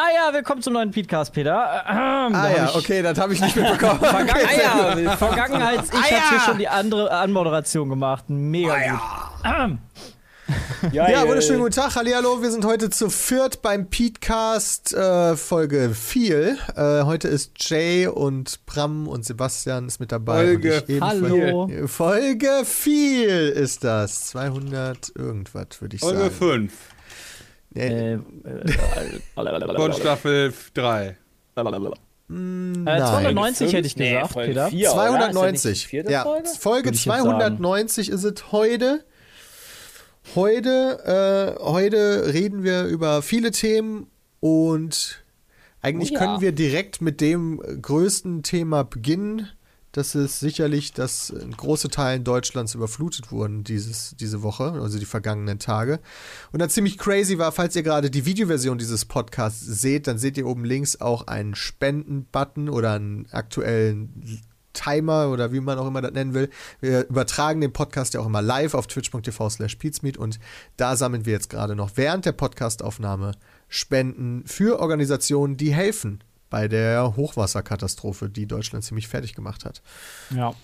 Ah ja, willkommen zum neuen Podcast, Peter. Ähm, Ah ja, okay, das habe ich nicht mitbekommen. Vergangen Okay, ah, ja, Vergangenheits, ich habe hier schon die andere Anmoderation gemacht. Mega gut. Ähm, Ja, wunderschönen guten Tag, Hallihallo. Wir sind heute zu viert beim Petecast äh, Folge 4. Äh, heute ist Jay und Bram und Sebastian ist mit dabei. Folge und ich ebenfalls. Hallo. Folge 4 ist das. 200 irgendwas, würde ich Folge sagen. 5 Nee, äh, äh, von Staffel 3. äh, 290 hätte ich Nee, gesagt, Folge Peter. vier, oder? Ist das nicht die 290. vierte ja, Folge? Folge Würde ich jetzt 290 ist es heute. Heute, äh, heute reden wir über viele Themen und eigentlich Oh ja. können wir direkt mit dem größten Thema beginnen. Das ist sicherlich, dass große Teilen Deutschlands überflutet wurden dieses, diese Woche, also die vergangenen Tage. Und dann ziemlich crazy war, falls ihr gerade die Videoversion dieses Podcasts seht, dann seht ihr oben links auch einen Spenden-Button oder einen aktuellen Timer oder wie man auch immer das nennen will. Wir übertragen den Podcast ja auch immer live auf twitch.tv slash und da sammeln wir jetzt gerade noch während der Podcastaufnahme Spenden für Organisationen, die helfen bei der Hochwasserkatastrophe, die Deutschland ziemlich fertig gemacht hat. Ja.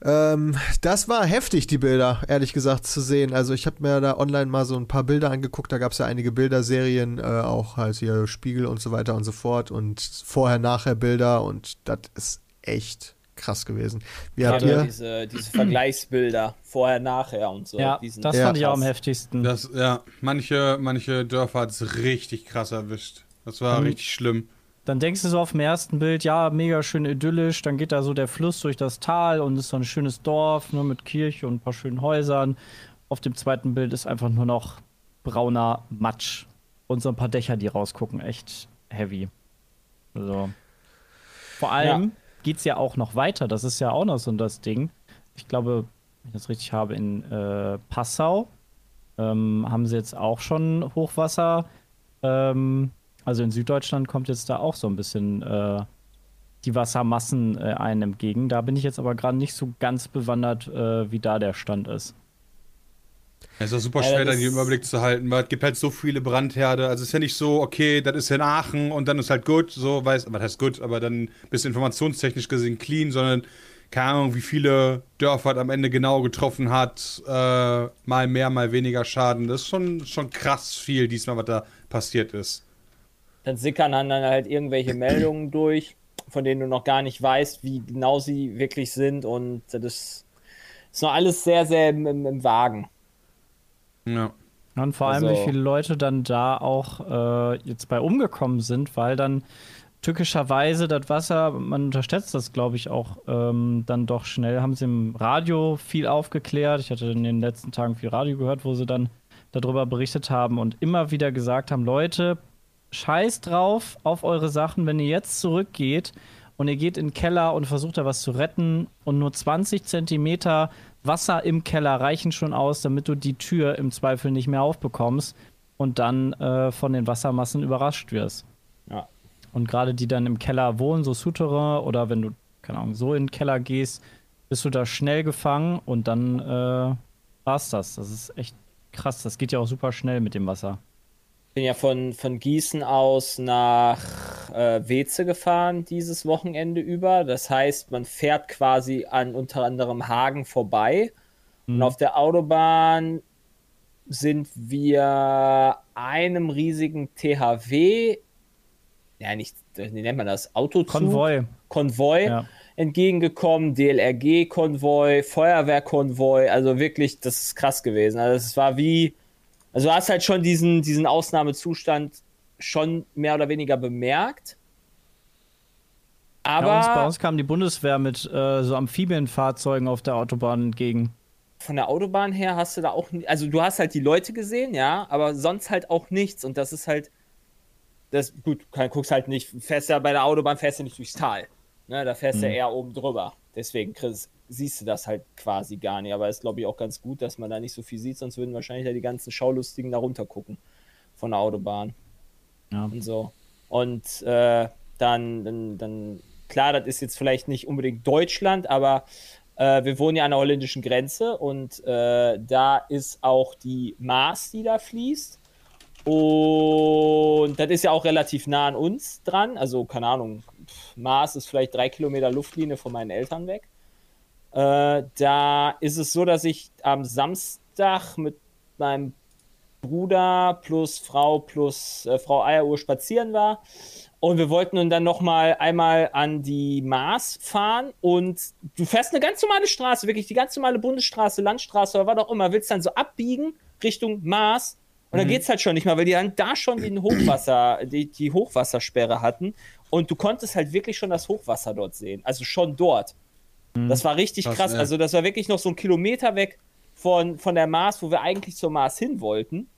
Ähm, das war heftig, die Bilder, ehrlich gesagt, zu sehen. Also ich habe mir da online mal so ein paar Bilder angeguckt. Da gab es ja einige Bilderserien, äh, auch halt hier Spiegel und so weiter und so fort. Und vorher-nachher Bilder und das ist echt krass gewesen. Wie habt Gerade ihr? diese, diese Vergleichsbilder vorher, nachher und so. Ja, das Ja. fand ich auch am heftigsten. Das, ja, manche, manche Dörfer hat es richtig krass erwischt. Das war Mhm. richtig schlimm. Dann denkst du so auf dem ersten Bild, ja, mega schön idyllisch. Dann geht da so der Fluss durch das Tal und ist so ein schönes Dorf ne, mit Kirche und ein paar schönen Häusern. Auf dem zweiten Bild ist einfach nur noch brauner Matsch und so ein paar Dächer, die rausgucken. Echt heavy. Also. Vor allem geht's ja auch noch weiter. Das ist ja auch noch so das Ding. Ich glaube, wenn ich das richtig habe, in äh, Passau ähm, haben sie jetzt auch schon Hochwasser. Ähm, also in Süddeutschland kommt jetzt da auch so ein bisschen äh, die Wassermassen äh, einem entgegen. Da bin ich jetzt aber gerade nicht so ganz bewandert, äh, wie da der Stand ist. Es ist auch super schwer, das da den Überblick zu halten, weil es gibt halt so viele Brandherde. Also es ist ja nicht so, okay, das ist in Aachen und dann ist halt gut, so weiß, was heißt gut, aber dann bist du informationstechnisch gesehen clean, sondern keine Ahnung, wie viele Dörfer es am Ende genau getroffen hat, äh, mal mehr, mal weniger Schaden. Das ist schon, schon krass viel diesmal, was da passiert ist. Dann sickern dann halt irgendwelche Meldungen durch, von denen du noch gar nicht weißt, wie genau sie wirklich sind. Und das ist, noch alles sehr, sehr im, im, im Wagen. Ja. Und vor allem, Also- wie viele Leute dann da auch äh, jetzt bei umgekommen sind, weil dann tückischerweise das Wasser, man unterschätzt das, glaube ich, auch ähm, dann doch schnell, haben sie im Radio viel aufgeklärt. Ich hatte in den letzten Tagen viel Radio gehört, wo sie dann darüber berichtet haben und immer wieder gesagt haben, Leute, scheiß drauf auf eure Sachen, wenn ihr jetzt zurückgeht und ihr geht in den Keller und versucht da was zu retten und nur 20 Zentimeter Wasser im Keller reichen schon aus, damit du die Tür im Zweifel nicht mehr aufbekommst und dann äh, von den Wassermassen überrascht wirst. Ja. Und gerade die dann im Keller wohnen, so Souterrain oder wenn du, keine Ahnung, so in den Keller gehst, bist du da schnell gefangen und dann äh, war's das. Das ist echt krass. Das geht ja auch super schnell mit dem Wasser. Bin ja von, von Gießen aus nach äh, Weze gefahren dieses Wochenende über. Das heißt, man fährt quasi an unter anderem Hagen vorbei. Und auf der Autobahn sind wir einem riesigen THW, ja nicht, wie nennt man das, Autozug? Konvoi. Konvoi Ja. entgegengekommen, DLRG-Konvoi, Feuerwehrkonvoi, also wirklich, das ist krass gewesen. Also es war wie, also du hast halt schon diesen, diesen Ausnahmezustand schon mehr oder weniger bemerkt. Aber Ja, uns, bei uns kam die Bundeswehr mit äh, so Amphibienfahrzeugen auf der Autobahn entgegen. von der Autobahn her hast du da auch, also du hast halt die Leute gesehen, ja, aber sonst halt auch nichts und das ist halt, das, gut, du guckst halt nicht, fährst ja bei der Autobahn, fährst du nicht durchs Tal. Ne, da fährst du Mhm. ja eher oben drüber. Deswegen Chris, siehst du das halt quasi gar nicht. Aber ist, glaube ich, auch ganz gut, dass man da nicht so viel sieht, sonst würden wahrscheinlich ja die ganzen Schaulustigen da runter gucken von der Autobahn Ja. und so. Und äh, dann, dann, dann, klar, das ist jetzt vielleicht nicht unbedingt Deutschland, aber äh, wir wohnen ja an der holländischen Grenze und äh, da ist auch die Maas, die da fließt. Und das ist ja auch relativ nah an uns dran. Also, keine Ahnung, Maas ist vielleicht drei Kilometer Luftlinie von meinen Eltern weg. Äh, da ist es so, dass ich am Samstag mit meinem Bruder plus Frau plus äh, Frau Eieruhr spazieren war. Und wir wollten nun dann noch mal einmal an die Maas fahren und du fährst eine ganz normale Straße, wirklich die ganz normale Bundesstraße, Landstraße oder was auch immer, willst dann so abbiegen Richtung Maas und dann geht's halt schon nicht mehr, weil die dann da schon den Hochwasser, die, die Hochwassersperre hatten und du konntest halt wirklich schon das Hochwasser dort sehen, also schon dort. Das war richtig Krass, krass, also das war wirklich noch so ein Kilometer weg von, von der Maas, wo wir eigentlich zur Maas hin wollten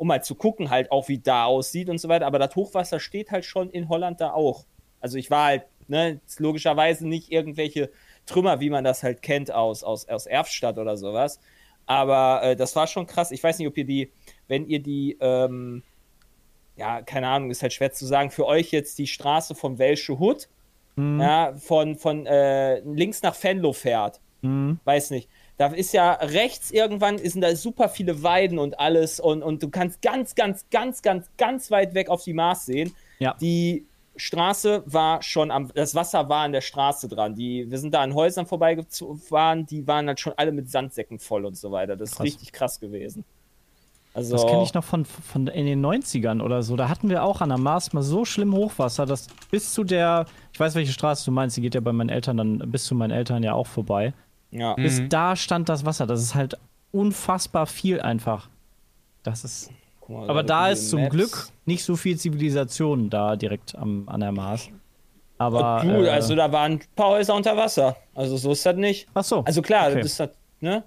um mal zu gucken halt auch, wie da aussieht und so weiter. Aber das Hochwasser steht halt schon in Holland da auch. Also ich war halt, ne, logischerweise nicht irgendwelche Trümmer, wie man das halt kennt aus, aus, aus Erfstadt oder sowas. Aber äh, das war schon krass. Ich weiß nicht, ob ihr die, wenn ihr die, ähm, ja, keine Ahnung, ist halt schwer zu sagen, für euch jetzt die Straße vom Welsche Hut, ja, von, von äh, links nach Venlo fährt. Weiß nicht. Da ist ja rechts irgendwann sind da super viele Weiden und alles und, und du kannst ganz, ganz, ganz, ganz, ganz weit weg auf die Maas sehen. Ja. Die Straße war schon am, das Wasser war an der Straße dran. Die, wir sind da an Häusern vorbeigefahren, die waren halt schon alle mit Sandsäcken voll und so weiter. Das ist Krass. richtig krass gewesen. Also, Das kenne ich noch von, von in den 90ern oder so. Da hatten wir auch an der Maas mal so schlimm Hochwasser, dass bis zu der, ich weiß, welche Straße du meinst, die geht ja bei meinen Eltern dann bis zu meinen Eltern ja auch vorbei. ja. Bis da stand das Wasser. Das ist halt unfassbar viel einfach. Das ist. Guck mal, Aber da ist zum Maps. Glück nicht so viel Zivilisation da direkt am, an der Maas. Aber. Gut, äh, also da waren ein paar Häuser unter Wasser. Also so ist das nicht. ach so. Also klar, okay. Mhm. das ist das, ne?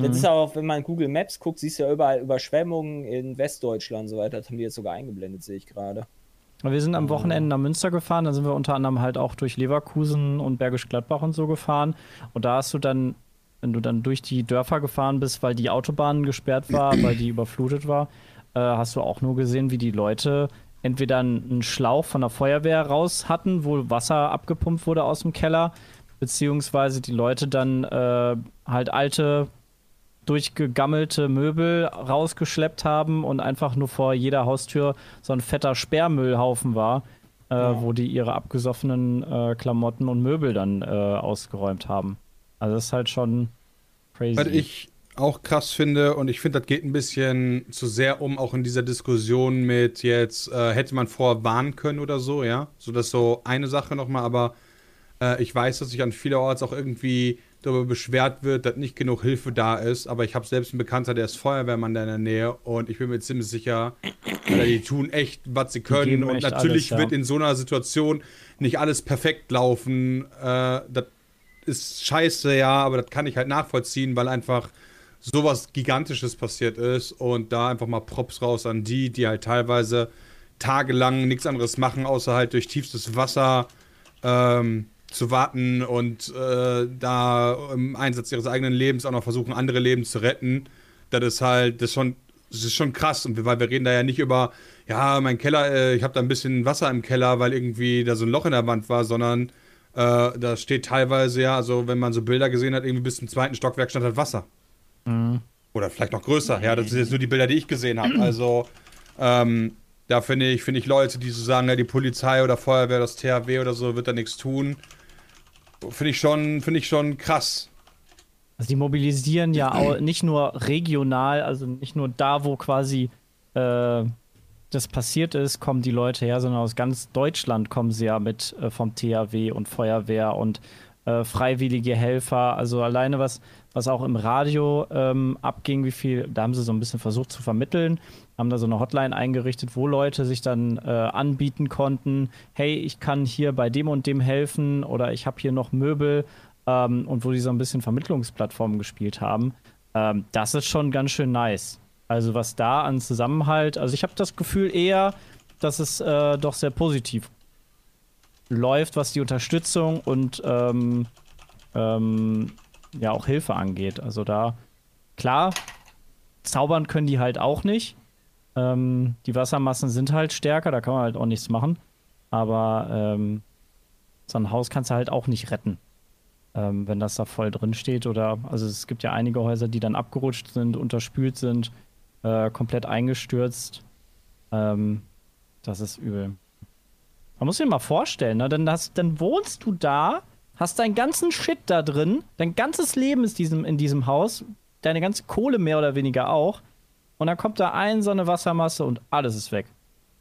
Das ist auch, wenn man Google Maps guckt, siehst du ja überall Überschwemmungen in Westdeutschland und so weiter. Das haben die jetzt sogar eingeblendet, sehe ich gerade. Wir sind am Wochenende nach Münster gefahren, da sind wir unter anderem halt auch durch Leverkusen und Bergisch Gladbach und so gefahren. Und da hast du dann, wenn du dann durch die Dörfer gefahren bist, weil die Autobahn gesperrt war, weil die überflutet war, äh, hast du auch nur gesehen, wie die Leute entweder einen Schlauch von der Feuerwehr raus hatten, wo Wasser abgepumpt wurde aus dem Keller, beziehungsweise die Leute dann äh, halt alte durchgegammelte Möbel rausgeschleppt haben und einfach nur vor jeder Haustür so ein fetter Sperrmüllhaufen war, äh, wo die ihre abgesoffenen äh, Klamotten und Möbel dann äh, ausgeräumt haben. Also das ist halt schon crazy. Was ich auch krass finde, und ich finde, das geht ein bisschen zu sehr um, auch in dieser Diskussion mit jetzt, äh, hätte man vorher warnen können oder so, ja. So, das ist so eine Sache nochmal, aber äh, ich weiß, dass sich an vielerorts auch irgendwie darüber beschwert wird, dass nicht genug Hilfe da ist, aber ich habe selbst einen Bekannter, der ist Feuerwehrmann da in der Nähe und ich bin mir ziemlich sicher, die tun echt, was sie können und natürlich alles, ja. wird in so einer Situation nicht alles perfekt laufen. Äh, das ist scheiße, ja, aber das kann ich halt nachvollziehen, weil einfach sowas Gigantisches passiert ist und da einfach mal Props raus an die, die halt teilweise tagelang nichts anderes machen, außer halt durch tiefstes Wasser ähm, zu warten und äh, da im Einsatz ihres eigenen Lebens auch noch versuchen, andere Leben zu retten. Das ist halt, das ist schon, das ist schon krass. Und weil wir reden da ja nicht über, ja, mein Keller, äh, ich habe da ein bisschen Wasser im Keller, weil irgendwie da so ein Loch in der Wand war, sondern äh, da steht teilweise ja, also wenn man so Bilder gesehen hat, irgendwie bis zum zweiten Stockwerk stand halt Wasser. Oder vielleicht noch größer. Ja, das sind jetzt nur die Bilder, die ich gesehen habe. Also, ähm, da finde ich, finde ich Leute, die so sagen, ja, die Polizei oder Feuerwehr, das THW oder so, wird da nichts tun. Finde ich schon, finde ich schon krass. Also die mobilisieren ja auch nicht nur regional, also nicht nur da, wo quasi äh, das passiert ist, kommen die Leute her, sondern aus ganz Deutschland kommen sie ja mit äh, vom THW und Feuerwehr und äh, freiwillige Helfer. Also alleine was, was auch im Radio ähm, abging, wie viel, da haben sie so ein bisschen versucht zu vermitteln, haben da so eine Hotline eingerichtet, wo Leute sich dann äh, anbieten konnten, hey, ich kann hier bei dem und dem helfen oder ich habe hier noch Möbel ähm, und wo die so ein bisschen Vermittlungsplattformen gespielt haben. Ähm, das ist schon ganz schön nice. Also was da an Zusammenhalt, also ich habe das Gefühl eher, dass es äh, doch sehr positiv läuft, was die Unterstützung und ähm, ähm, ja auch Hilfe angeht. Also da, klar, zaubern können die halt auch nicht. Ähm, die Wassermassen sind halt stärker, da kann man halt auch nichts machen. Aber ähm, so ein Haus kannst du halt auch nicht retten, ähm, wenn das da voll drin steht. Oder also es gibt ja einige Häuser, die dann abgerutscht sind, unterspült sind, äh, komplett eingestürzt. Ähm, das ist übel. Man muss sich mal vorstellen, ne? Dann, hast, dann wohnst du da, hast deinen ganzen Shit da drin, dein ganzes Leben ist diesem, in diesem Haus, deine ganze Kohle mehr oder weniger auch. Und dann kommt da ein so eine Wassermasse und alles ist weg.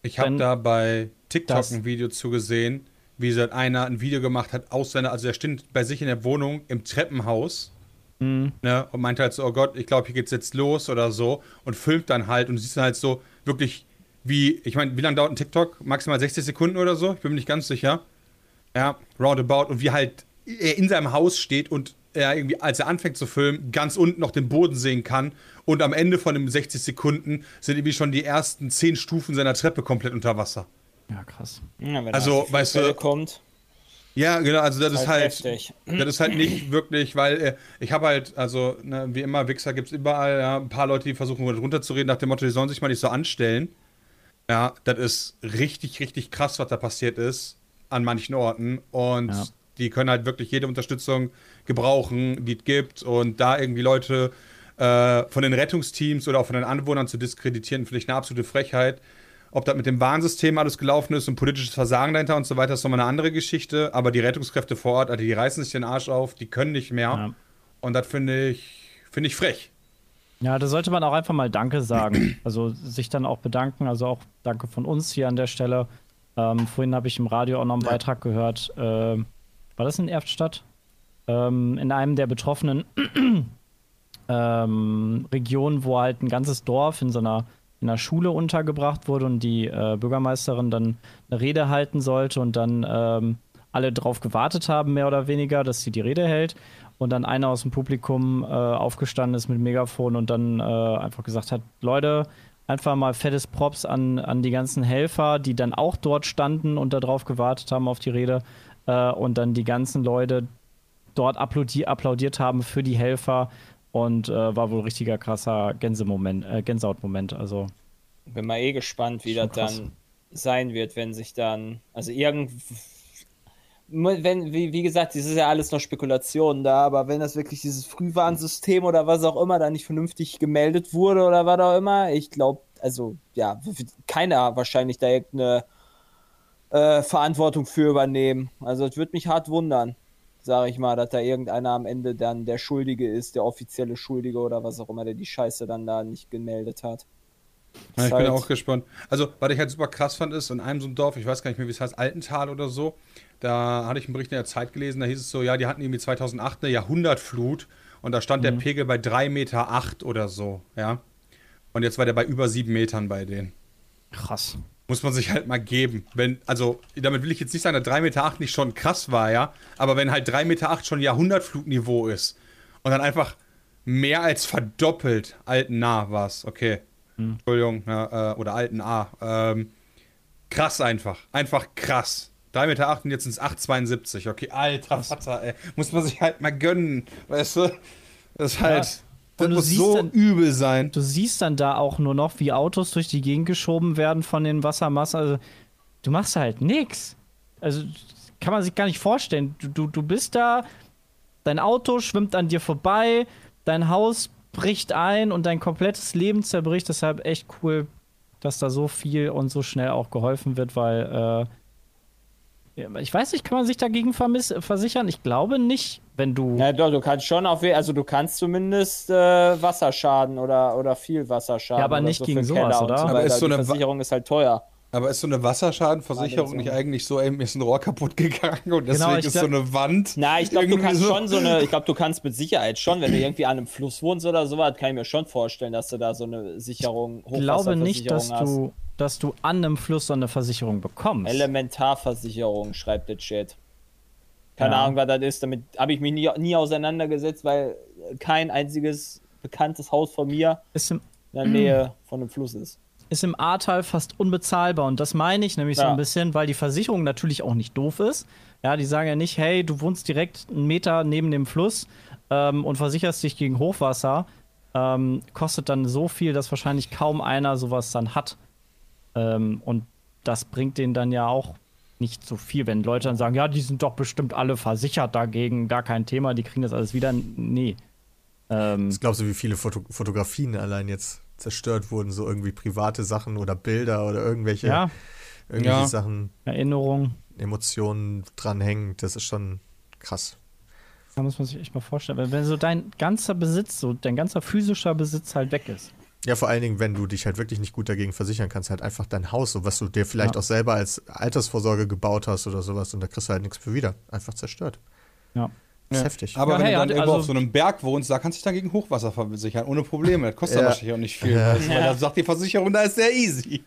Ich habe da bei TikTok ein Video zugesehen, wie so einer ein Video gemacht hat aus seiner, also er steht bei sich in der Wohnung im Treppenhaus Mhm. ne, und meinte halt so, oh Gott, ich glaube, hier geht's jetzt los oder so und filmt dann halt und du siehst dann halt so wirklich wie, ich meine, wie lange dauert ein TikTok? Maximal 60 Sekunden oder so? Ich bin mir nicht ganz sicher. Ja, roundabout und wie halt er in seinem Haus steht und er irgendwie, als er anfängt zu filmen, ganz unten noch den Boden sehen kann und am Ende von den 60 Sekunden sind irgendwie schon die ersten 10 Stufen seiner Treppe komplett unter Wasser. Ja, krass. Ja, wenn Also, weißt du- kommt, Ja, genau, also das ist halt halt, heftig. das ist halt nicht wirklich, weil äh, ich habe halt, also ne, wie immer, Wichser gibt es überall, ja, ein paar Leute, die versuchen runterzureden, nach dem Motto, die sollen sich mal nicht so anstellen. Ja, das ist richtig, richtig krass, was da passiert ist an manchen Orten und Ja. die können halt wirklich jede Unterstützung gebrauchen, die es gibt und da irgendwie Leute äh, von den Rettungsteams oder auch von den Anwohnern zu diskreditieren, finde ich eine absolute Frechheit. Ob das mit dem Warnsystem alles gelaufen ist und politisches Versagen dahinter und so weiter, ist nochmal eine andere Geschichte. Aber die Rettungskräfte vor Ort, also die reißen sich den Arsch auf, die können nicht mehr. Ja. Und das finde ich, finde ich frech. Ja, da sollte man auch einfach mal Danke sagen. Also sich dann auch bedanken. Also auch Danke von uns hier an der Stelle. Ähm, vorhin habe ich im Radio auch noch einen Beitrag gehört. ähm, war das in Erftstadt? Ähm, in einem der betroffenen ähm, Regionen, wo halt ein ganzes Dorf in so einer, in einer Schule untergebracht wurde und die äh, Bürgermeisterin dann eine Rede halten sollte und dann ähm, alle drauf gewartet haben, mehr oder weniger, dass sie die Rede hält. Und dann einer aus dem Publikum äh, aufgestanden ist mit Megafon und dann äh, einfach gesagt hat: Leute, einfach mal fettes Props an, an die ganzen Helfer, die dann auch dort standen und darauf gewartet haben auf die Rede. Äh, und dann die ganzen Leute dort applaudi applaudiert haben für die Helfer. Und äh, war wohl richtiger krasser Gänsemoment, äh, Gänsehautmoment. Also, bin mal eh gespannt, wie das krass. dann sein wird, wenn sich dann, also irgend, wenn, wie, wie gesagt, das ist ja alles noch Spekulation da, aber wenn das wirklich dieses Frühwarnsystem oder was auch immer da nicht vernünftig gemeldet wurde oder was auch immer, ich glaube, also ja, keiner wahrscheinlich da irgendeine äh, Verantwortung für übernehmen. Also es würde mich hart wundern, sage ich mal, dass da irgendeiner am Ende dann der Schuldige ist, der offizielle Schuldige oder was auch immer, der die Scheiße dann da nicht gemeldet hat. Ja, ich Ist bin halt- auch gespannt. Also, was ich halt super krass fand, ist, in einem so einem Dorf, ich weiß gar nicht mehr, wie es heißt, Altental oder so, da hatte ich einen Bericht in der Zeit gelesen, da hieß es so, ja, die hatten irgendwie 2008 eine Jahrhundertflut und da stand der Pegel bei 3,8 Meter acht oder so, ja. Und jetzt war der bei über 7 Metern bei denen. krass. Muss man sich halt mal geben. Wenn, also, damit will ich jetzt nicht sagen, dass 3,8 Meter acht nicht schon krass war, ja. Aber wenn halt 3,8 Meter acht schon Jahrhundertflutniveau ist und dann einfach mehr als verdoppelt alten nah war es, okay. Entschuldigung, ja, äh, oder alten A. Ähm, krass einfach. Einfach krass. 3,8 Meter acht und jetzt sind es 8,72. Okay, alter Vater, ey. Muss man sich halt mal gönnen. Weißt du? Das ist halt. Das muss siehst so dann- übel sein. Du siehst dann da auch nur noch, wie Autos durch die Gegend geschoben werden von den Wassermassen. Also, du machst halt nix. Also, kann man sich gar nicht vorstellen. Du, du, du bist da, dein Auto schwimmt an dir vorbei, dein Haus bricht ein und dein komplettes Leben zerbricht. Deshalb echt cool, dass da so viel und so schnell auch geholfen wird, weil äh, ja, ich weiß nicht, kann man sich dagegen versichern? Ich glaube nicht, wenn du. Na doch, du kannst schon auf, also du kannst zumindest äh, Wasserschaden oder, oder viel Wasserschaden. Ja, aber nicht so gegen sowas, oder? So Aber ist so die eine Wa- Versicherung ist halt teuer. Aber ist so eine Wasserschadenversicherung nicht eigentlich so, ey, mir ist ein Rohr kaputt gegangen und deswegen Genau, ist glaub- so eine Wand. Na, ich glaube, du kannst so- schon so eine, ich glaube, du kannst mit Sicherheit schon, wenn du irgendwie an einem Fluss wohnst oder sowas, kann ich mir schon vorstellen, dass du da so eine Sicherung, Ich glaube nicht, dass Hochwasserversicherung du, dass du an einem Fluss so eine Versicherung bekommst. Elementarversicherung, schreibt der Chat. Keine Ja. Ahnung, was das ist, damit habe ich mich nie, nie auseinandergesetzt, weil kein einziges bekanntes Haus von mir Ist im, in der Nähe von einem Fluss ist. ist im Ahrtal fast unbezahlbar. Und das meine ich nämlich so Ja. ein bisschen, weil die Versicherung natürlich auch nicht doof ist. Ja, die sagen ja nicht, hey, du wohnst direkt einen Meter neben dem Fluss ähm, und versicherst dich gegen Hochwasser. Ähm, kostet dann so viel, dass wahrscheinlich kaum einer sowas dann hat. Ähm, und das bringt denen dann ja auch nicht so viel, wenn Leute dann sagen, ja, die sind doch bestimmt alle versichert dagegen, gar kein Thema, die kriegen das alles wieder. Nee. Ähm, Was glaubst du, wie viele Foto Fotografien allein jetzt zerstört wurden? So irgendwie private Sachen oder Bilder oder irgendwelche, ja, irgendwelche Ja. Sachen, Erinnerung. Emotionen dranhängen. Das ist schon krass. Da muss man sich echt mal vorstellen. Wenn- Wenn so dein ganzer Besitz, so dein ganzer physischer Besitz halt weg ist. Ja, vor allen Dingen, wenn du dich halt wirklich nicht gut dagegen versichern kannst, halt einfach dein Haus, so was du dir vielleicht Ja. auch selber als Altersvorsorge gebaut hast oder sowas und da kriegst du halt nichts für wieder. Einfach zerstört. Ja. Das ist Ja. heftig. Aber Ja, wenn hey, du dann also- irgendwo auf so einem Berg wohnst, da kannst du dich dann gegen Hochwasser versichern, ohne Probleme. Das kostet Ja. wahrscheinlich auch nicht viel. Ja. weißt du, Weil da sagt die Versicherung, da ist sehr easy.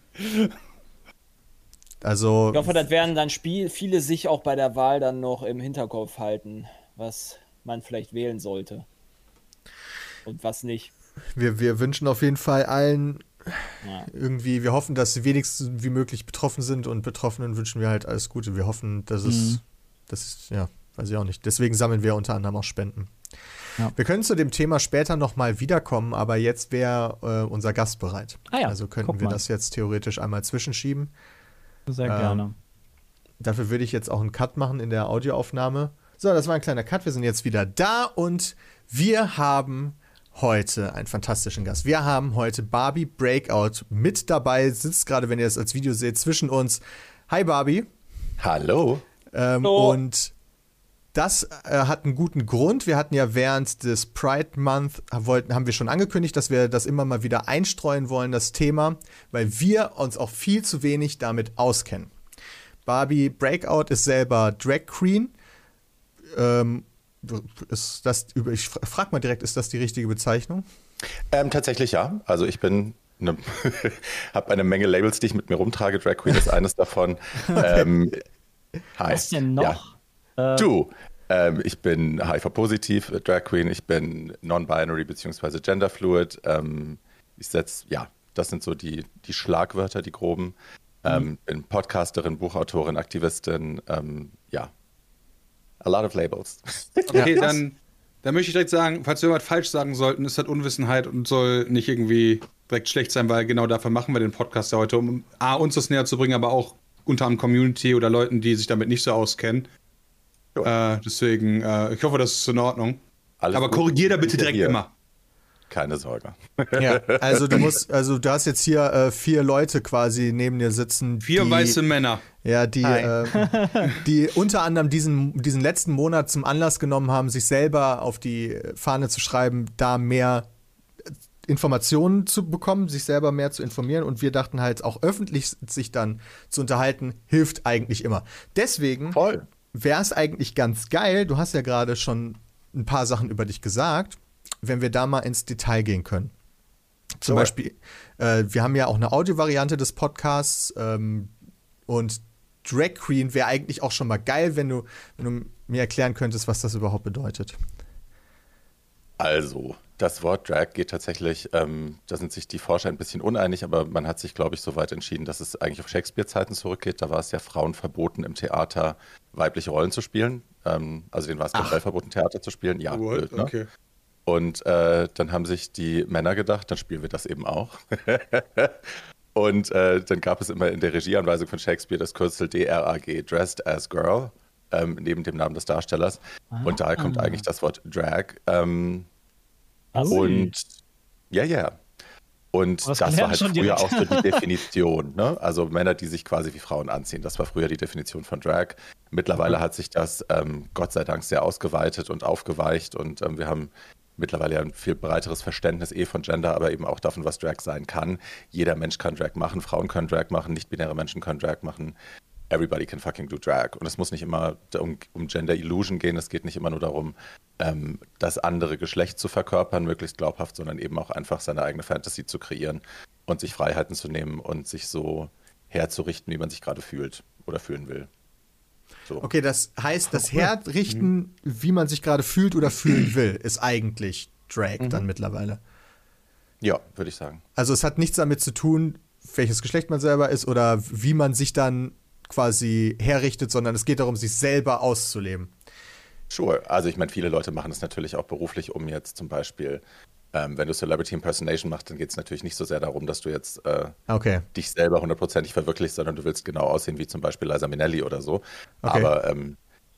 Also, Ich hoffe, das werden dann Spiel, viele sich auch bei der Wahl dann noch im Hinterkopf halten, was man vielleicht wählen sollte. Und was nicht. Wir, wir wünschen auf jeden Fall allen Ja. irgendwie, wir hoffen, dass sie wenigstens wie möglich betroffen sind und Betroffenen wünschen wir halt alles Gute. Wir hoffen, dass es, Mhm. das ist, ja, weiß ich auch nicht. Deswegen sammeln wir unter anderem auch Spenden. Ja. Wir können zu dem Thema später nochmal wiederkommen, aber jetzt wäre äh, unser Gast bereit. Ah ja, also könnten wir das jetzt theoretisch einmal zwischenschieben. Sehr Ähm, gerne. Dafür würde ich jetzt auch einen Cut machen in der Audioaufnahme. So, das war ein kleiner Cut. Wir sind jetzt wieder da und wir haben heute einen fantastischen Gast. Wir haben heute Barbie Breakout mit dabei, sitzt gerade, wenn ihr das als Video seht, zwischen uns. Hi Barbie. Hallo. Ähm, Hallo. Und das äh, hat einen guten Grund. Wir hatten ja während des Pride Month, wollten, haben wir schon angekündigt, dass wir das immer mal wieder einstreuen wollen, das Thema, weil wir uns auch viel zu wenig damit auskennen. Barbie Breakout ist selber Drag Queen. Ähm, ist das, über- ich fra- frag mal direkt, ist das die richtige Bezeichnung? Ähm, tatsächlich ja. Also ich bin eine, habe eine Menge Labels, die ich mit mir rumtrage. Drag Queen ist eines davon. ähm, hi. Was denn noch? Ja. Du. Ähm, ich bin HIV-positiv, äh, Drag Queen. Ich bin non-binary bzw. genderfluid. Ähm, ich setze, ja, das sind so die, die Schlagwörter, die groben. Ähm, bin Podcasterin, Buchautorin, Aktivistin. Ähm, ja. A lot of labels. Okay, dann, dann möchte ich direkt sagen, falls wir irgendwas falsch sagen sollten, ist das Unwissenheit und soll nicht irgendwie direkt schlecht sein, weil genau dafür machen wir den Podcast ja heute, um A, uns das näher zu bringen, aber auch unter anderem Community oder Leuten, die sich damit nicht so auskennen. Äh, deswegen, äh, ich hoffe, das ist in Ordnung. Alles aber gut. korrigier da bitte direkt hier. immer. Keine Sorge. Ja, also du musst, also du hast jetzt hier äh, vier Leute quasi neben dir sitzen. Vier die, weiße Männer. Ja, die, äh, die unter anderem diesen, diesen letzten Monat zum Anlass genommen haben, sich selber auf die Fahne zu schreiben, da mehr Informationen zu bekommen, sich selber mehr zu informieren und wir dachten halt auch öffentlich sich dann zu unterhalten, hilft eigentlich immer. Deswegen Voll. wäre es eigentlich ganz geil, du hast ja gerade schon ein paar Sachen über dich gesagt, wenn wir da mal ins Detail gehen können. Zum Sure. Beispiel, äh, wir haben ja auch eine Audiovariante des Podcasts ähm, und Drag Queen wäre eigentlich auch schon mal geil, wenn du, wenn du mir erklären könntest, was das überhaupt bedeutet. Also, das Wort Drag geht tatsächlich, ähm, da sind sich die Forscher ein bisschen uneinig, aber man hat sich, glaube ich, so weit entschieden, dass es eigentlich auf Shakespeare-Zeiten zurückgeht. Da war es ja Frauen verboten, im Theater weibliche Rollen zu spielen. Ähm, also denen war es generell verboten, Theater zu spielen. Ja, blöd, ne? Okay. Und äh, dann haben sich die Männer gedacht, dann spielen wir das eben auch. Und äh, dann gab es immer in der Regieanweisung von Shakespeare das Kürzel DRAG, Dressed as Girl, ähm, neben dem Namen des Darstellers. Und daher kommt eigentlich das Wort Drag. Ähm, und ja, ja. Und Was das war halt früher direkt. auch so die Definition. Ne? Also Männer, die sich quasi wie Frauen anziehen. Das war früher die Definition von Drag. Mittlerweile hat sich das ähm, Gott sei Dank sehr ausgeweitet und aufgeweicht. Und ähm, wir haben mittlerweile ja ein viel breiteres Verständnis eh von Gender, aber eben auch davon, was Drag sein kann. Jeder Mensch kann Drag machen. Frauen können Drag machen. Nicht-binäre Menschen können Drag machen. Everybody can fucking do Drag. Und es muss nicht immer um, um Gender Illusion gehen. Es geht nicht immer nur darum, ähm, das andere Geschlecht zu verkörpern, möglichst glaubhaft, sondern eben auch einfach seine eigene Fantasy zu kreieren und sich Freiheiten zu nehmen und sich so herzurichten, wie man sich gerade fühlt oder fühlen will. So. Okay, das heißt, das Herrichten, wie man sich gerade fühlt oder fühlen will, ist eigentlich Drag dann mittlerweile. Ja, würde ich sagen. Also es hat nichts damit zu tun, welches Geschlecht man selber ist oder wie man sich dann quasi herrichtet, sondern es geht darum, sich selber auszuleben. Sure. Also ich meine, viele Leute machen das natürlich auch beruflich, um jetzt zum Beispiel, ähm, wenn du Celebrity Impersonation machst, dann geht es natürlich nicht so sehr darum, dass du jetzt äh, Okay. dich selber hundertprozentig verwirklichst, sondern du willst genau aussehen wie zum Beispiel Liza Minnelli oder so. Okay. Aber ähm,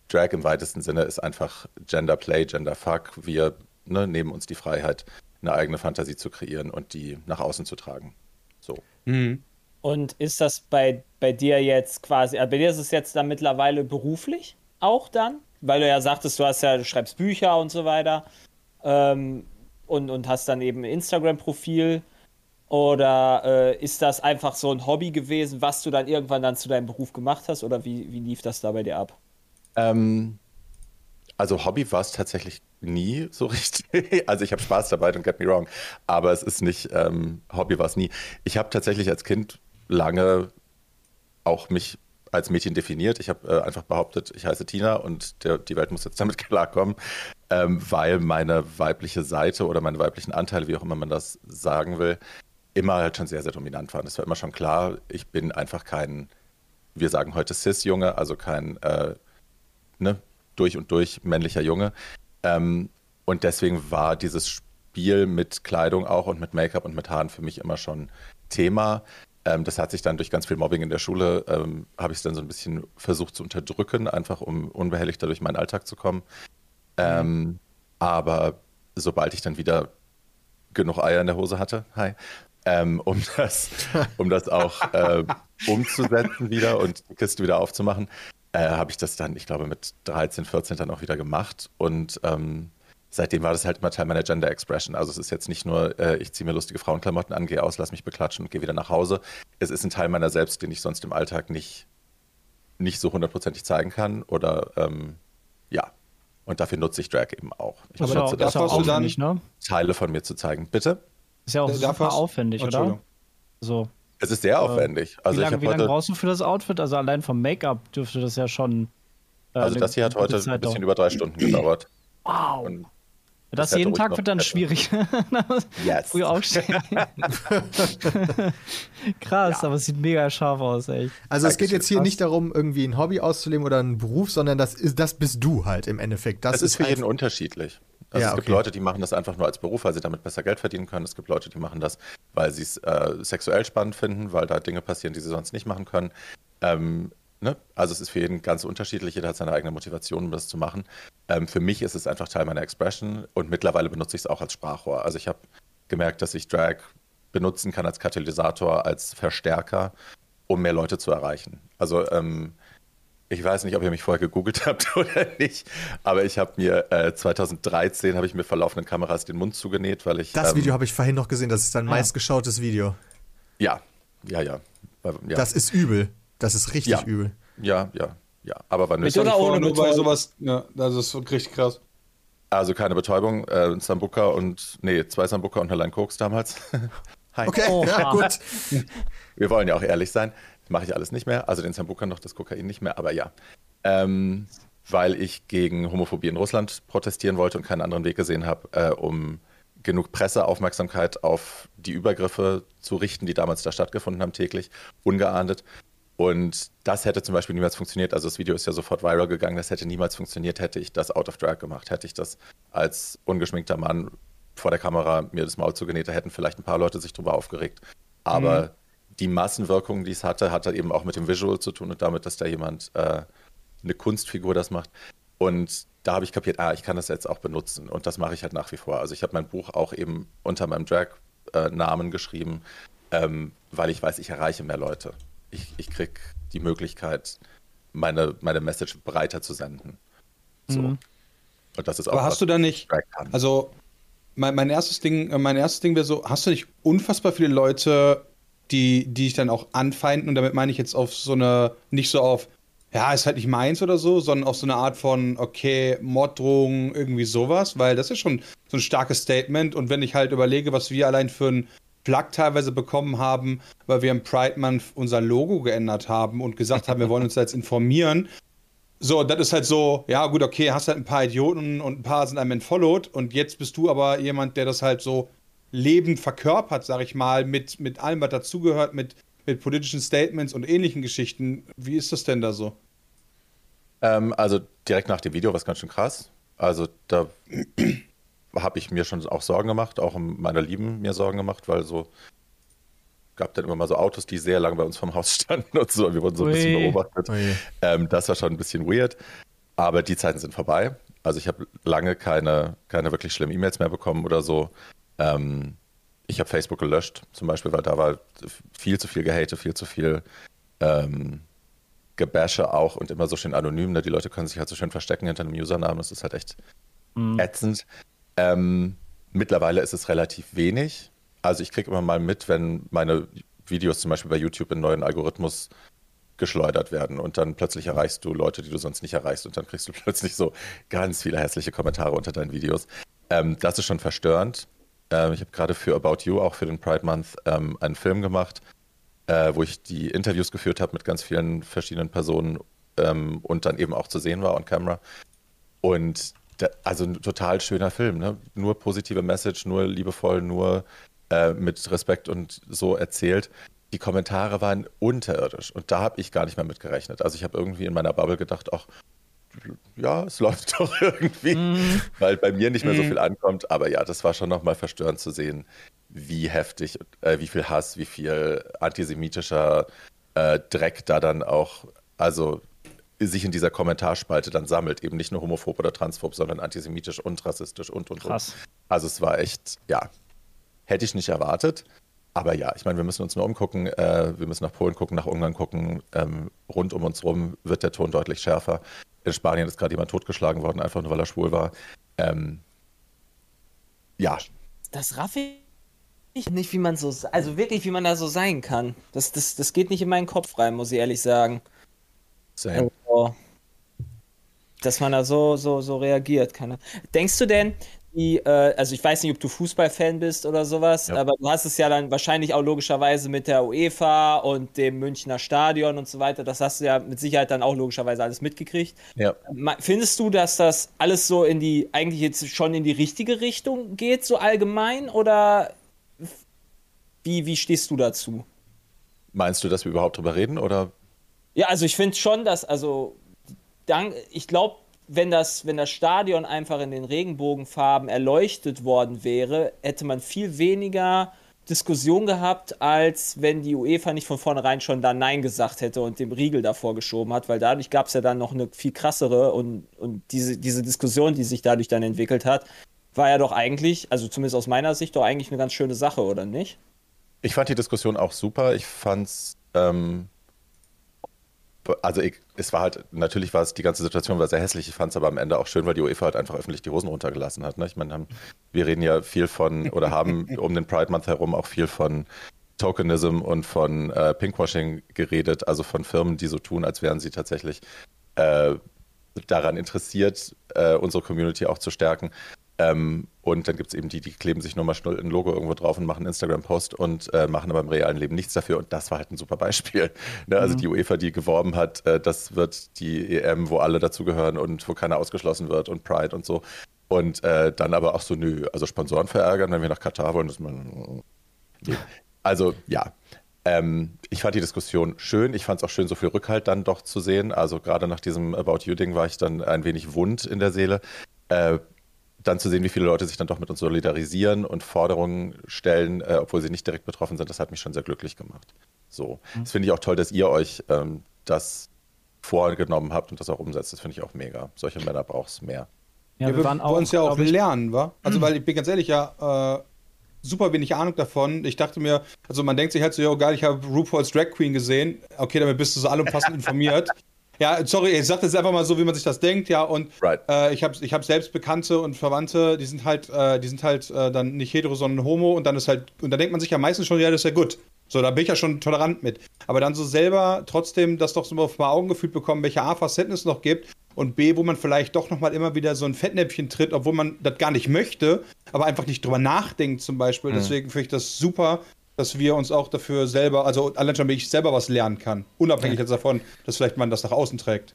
Drag im weitesten Sinne ist einfach Gender Play, Gender Fuck. Wir ne, nehmen uns die Freiheit, eine eigene Fantasie zu kreieren und die nach außen zu tragen. So. Mhm. Und ist das bei, bei dir jetzt quasi, also bei dir ist es jetzt dann mittlerweile beruflich auch dann? Weil du ja sagtest, du hast ja, du schreibst Bücher und so weiter ähm, und, und hast dann eben ein Instagram-Profil. Oder äh, ist das einfach so ein Hobby gewesen, was du dann irgendwann dann zu deinem Beruf gemacht hast? Oder wie, wie lief das da bei dir ab? Ähm, also Hobby war es tatsächlich nie so richtig. Also ich habe Spaß dabei, don't get me wrong. Aber es ist nicht, ähm, Hobby war es nie. Ich habe tatsächlich als Kind lange auch mich als Mädchen definiert. Ich habe äh, einfach behauptet, ich heiße Tina und der, die Welt muss jetzt damit klarkommen, ähm, weil meine weibliche Seite oder meine weiblichen Anteile, wie auch immer man das sagen will, immer halt schon sehr, sehr dominant waren. Es war immer schon klar, ich bin einfach kein, wir sagen heute Cis-Junge, also kein äh, ne, durch und durch männlicher Junge. Ähm, und deswegen war dieses Spiel mit Kleidung auch und mit Make-up und mit Haaren für mich immer schon Thema. Ähm, das hat sich dann durch ganz viel Mobbing in der Schule, ähm, habe ich es dann so ein bisschen versucht zu unterdrücken, einfach um unbehelligter durch meinen Alltag zu kommen. Ähm, aber sobald ich dann wieder genug Eier in der Hose hatte, hi, ähm, um, das, um das auch äh, umzusetzen wieder und die Kiste wieder aufzumachen, äh, habe ich das dann, ich glaube, mit 13, 14 dann auch wieder gemacht. Und ähm, seitdem war das halt immer Teil meiner Gender Expression. Also es ist jetzt nicht nur, äh, ich ziehe mir lustige Frauenklamotten an, gehe aus, lass mich beklatschen und gehe wieder nach Hause. Es ist ein Teil meiner selbst, den ich sonst im Alltag nicht, nicht so hundertprozentig zeigen kann. Oder ähm, ja. Und dafür nutze ich Drag eben auch. Ich Aber nutze das das, du dann- ne? Teile von mir zu zeigen. Bitte? Ist ja auch super aufwendig, oder? So. Es ist sehr aufwendig. Also wie ich lange lang heute, brauchst du für das Outfit? Also allein vom Make-up dürfte das ja schon. äh, also das hier hat heute ein bisschen dauern. über drei Stunden gedauert. Wow. Und Das hätte jeden Tag wird dann besser. schwierig. yes. Früh aufstehen. Krass, aber es sieht mega scharf aus, echt. Also es geht jetzt hier nicht darum, irgendwie ein Hobby auszuleben oder einen Beruf, sondern das ist, das bist du halt im Endeffekt. Das, Das ist für jeden unterschiedlich. Also Ja, es gibt okay. Leute, die machen das einfach nur als Beruf, weil sie damit besser Geld verdienen können. Es gibt Leute, die machen das, weil sie es äh, sexuell spannend finden, weil da Dinge passieren, die sie sonst nicht machen können. Ähm, ne? Also es ist für jeden ganz unterschiedlich. Jeder hat seine eigene Motivation, um das zu machen. Ähm, für mich ist es einfach Teil meiner Expression und mittlerweile benutze ich es auch als Sprachrohr. Also ich habe gemerkt, dass ich Drag benutzen kann als Katalysator, als Verstärker, um mehr Leute zu erreichen. Also ähm, ich weiß nicht, ob ihr mich vorher gegoogelt habt oder nicht, aber ich habe mir äh, 2013 habe ich mir vor laufenden Kameras den Mund zugenäht, weil ich Das ähm, Video habe ich vorhin noch gesehen, das ist dein Ah. meistgeschautes Video. ja ja ja ja Das ist übel. Das ist richtig Ja. übel. ja ja ja aber war Mit nötig. oder ohne nur bei sowas, ja, das ist richtig krass. Also keine Betäubung, äh, ein Sambuca und nee zwei Sambuca und eine Line Koks damals. Hi. Okay, Oha. ja, gut. Wir wollen ja auch ehrlich sein. Mache ich alles nicht mehr. Also den Sambuca noch, das Kokain nicht mehr, aber ja. Ähm, weil ich gegen Homophobie in Russland protestieren wollte und keinen anderen Weg gesehen habe, äh, um genug Presseaufmerksamkeit auf die Übergriffe zu richten, die damals da stattgefunden haben, täglich, ungeahndet. Und das hätte zum Beispiel niemals funktioniert. Also das Video ist ja sofort viral gegangen. Das hätte niemals funktioniert, hätte ich das out of drag gemacht. Hätte ich das als ungeschminkter Mann vor der Kamera mir das Maul zugenäht, da hätten vielleicht ein paar Leute sich drüber aufgeregt. Aber die Massenwirkung, die es hatte, hatte eben auch mit dem Visual zu tun und damit, dass da jemand äh, eine Kunstfigur das macht. Und da habe ich kapiert, ah, ich kann das jetzt auch benutzen. Und das mache ich halt nach wie vor. Also ich habe mein Buch auch eben unter meinem Drag-Namen geschrieben, ähm, weil ich weiß, ich erreiche mehr Leute. Ich, ich kriege die Möglichkeit, meine, meine Message breiter zu senden. So. Mhm. Und das ist auch Aber hast du da nicht, also mein, mein erstes Ding, äh, mein erstes Ding wäre so, hast du nicht unfassbar viele Leute, die, die dich dann auch anfeinden und damit meine ich jetzt auf so eine, nicht so auf, ja, ist halt nicht meins oder so, sondern auf so eine Art von, okay, Morddrohung, irgendwie sowas, weil das ist schon so ein starkes Statement und wenn ich halt überlege, was wir allein für ein Plug teilweise bekommen haben, weil wir im Pride Month unser Logo geändert haben und gesagt haben, wir wollen uns jetzt informieren. So, das ist halt so, ja gut, okay, hast halt ein paar Idioten und ein paar sind einem entfollowed und jetzt bist du aber jemand, der das halt so lebend verkörpert, sag ich mal, mit, mit allem, was dazugehört, mit, mit politischen Statements und ähnlichen Geschichten. Wie ist das denn da so? Ähm, also direkt nach dem Video war es ganz schön krass. Also da habe ich mir schon auch Sorgen gemacht, auch meiner Lieben mir Sorgen gemacht, weil so gab dann immer mal so Autos, die sehr lange bei uns vom Haus standen und so. Wir wurden so ein bisschen beobachtet. Ähm, das war schon ein bisschen weird. Aber die Zeiten sind vorbei. Also ich habe lange keine, keine wirklich schlimmen E-Mails mehr bekommen oder so. Ähm, ich habe Facebook gelöscht, zum Beispiel, weil da war viel zu viel Gehate, viel zu viel ähm, Gebäsche auch und immer so schön anonym. Ne? Die Leute können sich halt so schön verstecken hinter einem Usernamen. Das ist halt echt mhm. ätzend. Ähm, mittlerweile ist es relativ wenig. Also ich kriege immer mal mit, wenn meine Videos zum Beispiel bei YouTube in neuen Algorithmus geschleudert werden und dann plötzlich erreichst du Leute, die du sonst nicht erreichst und dann kriegst du plötzlich so ganz viele hässliche Kommentare unter deinen Videos. Ähm, das ist schon verstörend. Ähm, ich habe gerade für About You, auch für den Pride Month, ähm, einen Film gemacht, äh, wo ich die Interviews geführt habe mit ganz vielen verschiedenen Personen ähm, und dann eben auch zu sehen war on camera. Und also ein total schöner Film, ne? Nur positive Message, nur liebevoll, nur äh, mit Respekt und so erzählt. Die Kommentare waren unterirdisch und da habe ich gar nicht mehr mit gerechnet. Also ich habe irgendwie in meiner Bubble gedacht, ach, ja, es läuft doch irgendwie, mm. weil bei mir nicht mehr so mhm. viel ankommt. Aber ja, das war schon nochmal verstörend zu sehen, wie heftig, äh, wie viel Hass, wie viel antisemitischer äh, Dreck da dann auch, also sich in dieser Kommentarspalte dann sammelt. Eben nicht nur homophob oder transphob, sondern antisemitisch und rassistisch und und Krass. und. Also es war echt, ja, Hätte ich nicht erwartet. Aber ja, ich meine, wir müssen uns nur umgucken. Äh, wir müssen nach Polen gucken, nach Ungarn gucken. Ähm, rund um uns rum wird der Ton deutlich schärfer. In Spanien ist gerade jemand totgeschlagen worden, einfach nur weil er schwul war. Ähm, ja. Das raff ich nicht, wie man so, also wirklich, wie man da so sein kann. Das, das, das geht nicht in meinen Kopf rein, muss ich ehrlich sagen. Same. Dass man da so, so, so reagiert. Keine. Denkst du denn, die, äh, also ich weiß nicht, ob du Fußballfan bist oder sowas, ja. aber du hast es ja dann wahrscheinlich auch logischerweise mit der UEFA und dem Münchner Stadion und so weiter. Das hast du ja mit Sicherheit dann auch logischerweise alles mitgekriegt. Ja. Findest du, dass das alles so in die, eigentlich jetzt schon in die richtige Richtung geht, so allgemein? Oder wie, wie stehst du dazu? Meinst du, dass wir überhaupt drüber reden oder? Ja, also ich finde schon, dass, also, ich glaube, wenn das, wenn das Stadion einfach in den Regenbogenfarben erleuchtet worden wäre, hätte man viel weniger Diskussion gehabt, als wenn die UEFA nicht von vornherein schon da Nein gesagt hätte und dem Riegel davor geschoben hat, weil dadurch gab es ja dann noch eine viel krassere und, und diese, diese Diskussion, die sich dadurch dann entwickelt hat, war ja doch eigentlich, also zumindest aus meiner Sicht, doch eigentlich eine ganz schöne Sache, oder nicht? Ich fand die Diskussion auch super. Ich fand's ähm, also ich, es war halt, natürlich war es, die ganze Situation war sehr hässlich, ich fand es aber am Ende auch schön, weil die UEFA halt einfach öffentlich die Hosen runtergelassen hat. Ne? Ich meine, wir reden ja viel von, oder haben um den Pride Month herum auch viel von Tokenism und von äh, Pinkwashing geredet, also von Firmen, die so tun, als wären sie tatsächlich äh, daran interessiert, äh, unsere Community auch zu stärken. Ähm, und dann gibt es eben die, die kleben sich nur mal schnell ein Logo irgendwo drauf und machen einen Instagram-Post und äh, machen aber im realen Leben nichts dafür. Und das war halt ein super Beispiel. Ne? Also mhm. die UEFA, die geworben hat, äh, das wird die EM, wo alle dazugehören und wo keiner ausgeschlossen wird und Pride und so. Und äh, dann aber auch so, nö, also Sponsoren verärgern, wenn wir nach Katar wollen, dass man. Nee. Also ja. Ähm, ich fand die Diskussion schön. Ich fand es auch schön, so viel Rückhalt dann doch zu sehen. Also gerade nach diesem About You-Ding war ich dann ein wenig wund in der Seele. Äh, dann zu sehen, wie viele Leute sich dann doch mit uns solidarisieren und Forderungen stellen, äh, obwohl sie nicht direkt betroffen sind, das hat mich schon sehr glücklich gemacht. So. Mhm. Das finde ich auch toll, dass ihr euch ähm, das vorgenommen habt und das auch umsetzt. Das finde ich auch mega. Solche Männer braucht es mehr. Ja, wir, wir wollen es ja auch lernen, wa? Also, mhm. weil ich bin ganz ehrlich, ja, äh, super wenig Ahnung davon. Ich dachte mir, also man denkt sich halt so, ja, geil, ich habe RuPaul's Drag Queen gesehen. Okay, damit bist du so allumfassend informiert. Ja, sorry, ich sage das einfach mal so, wie man sich das denkt, ja. Und right. äh, ich habe ich hab selbst Bekannte und Verwandte, die sind halt, äh, die sind halt äh, dann nicht hetero, sondern homo und dann ist halt, und da denkt man sich ja meistens schon, ja, das ist ja gut. So, da bin ich ja schon tolerant mit. Aber dann so selber trotzdem das doch so mal auf mal Augen gefühlt bekommen, welche A Facetten es noch gibt und B, wo man vielleicht doch nochmal immer wieder so ein Fettnäpfchen tritt, obwohl man das gar nicht möchte, aber einfach nicht drüber nachdenkt zum Beispiel. Mhm. Deswegen finde ich das super, dass wir uns auch dafür selber, also allein schon, wenn ich selber was lernen kann, unabhängig ja. davon, dass vielleicht man das nach außen trägt.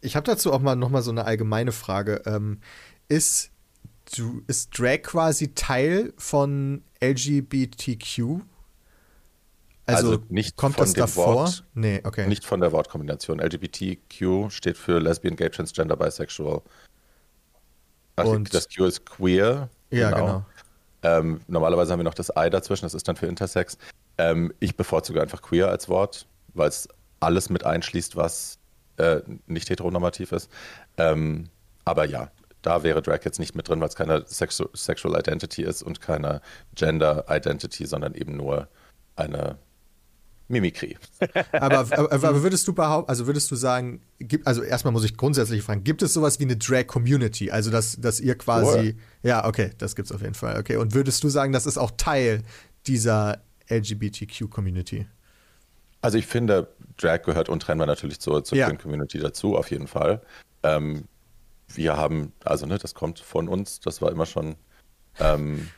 Ich habe dazu auch mal noch mal so eine allgemeine Frage. Ähm, ist du, ist Drag quasi Teil von LGBTQ? Also, Also nicht kommt von das dem davor? Wort. Nee, okay. Nicht von der Wortkombination. LGBTQ steht für Lesbian, Gay, Transgender, Bisexual. Und- das Q ist queer. ja, genau. Ähm, normalerweise haben wir noch das I dazwischen, das ist dann für Intersex. Ähm, ich bevorzuge einfach queer als Wort, weil es alles mit einschließt, was äh, nicht heteronormativ ist. Ähm, aber ja, da wäre Drag jetzt nicht mit drin, weil es keine Sexu Sexual Identity ist und keine Gender Identity, sondern eben nur eine Mimikrie. Aber, aber, aber würdest du behaupten, also würdest du sagen, gibt, also erstmal muss ich grundsätzlich fragen, gibt es sowas wie eine Drag-Community? Also, dass, dass ihr quasi. Ja, okay, das gibt's auf jeden Fall. Okay. Und würdest du sagen, das ist auch Teil dieser LGBTQ-Community? Also ich finde, Drag gehört untrennbar natürlich zur, zur Ja. Community dazu, auf jeden Fall. Ähm, wir haben, also ne, das kommt von uns, das war immer schon ähm,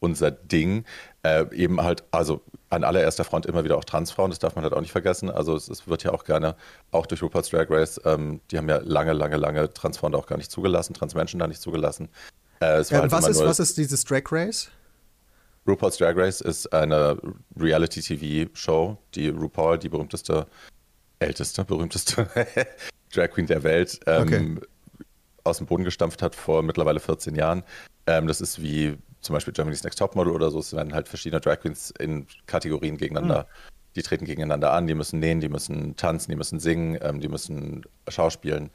unser Ding. Äh, eben halt, also an allererster Front immer wieder auch Transfrauen, das darf man halt auch nicht vergessen. Also es, es wird ja auch gerne, auch durch RuPaul's Drag Race, ähm, die haben ja lange, lange, lange Transfrauen da auch gar nicht zugelassen, Transmenschen da nicht zugelassen. Äh, es war Ähm, halt was, ist, was ist dieses Drag Race? RuPaul's Drag Race ist eine Reality-TV-Show, die RuPaul, die berühmteste, älteste, berühmteste Drag Queen der Welt, ähm, aus dem Boden gestampft hat vor mittlerweile 14 Jahren. Ähm, das ist wie zum Beispiel Germany's Next Topmodel oder so. Es werden halt verschiedene Drag Queens in Kategorien gegeneinander, die treten gegeneinander an, die müssen nähen, die müssen tanzen, die müssen singen, ähm, die müssen schauspielen.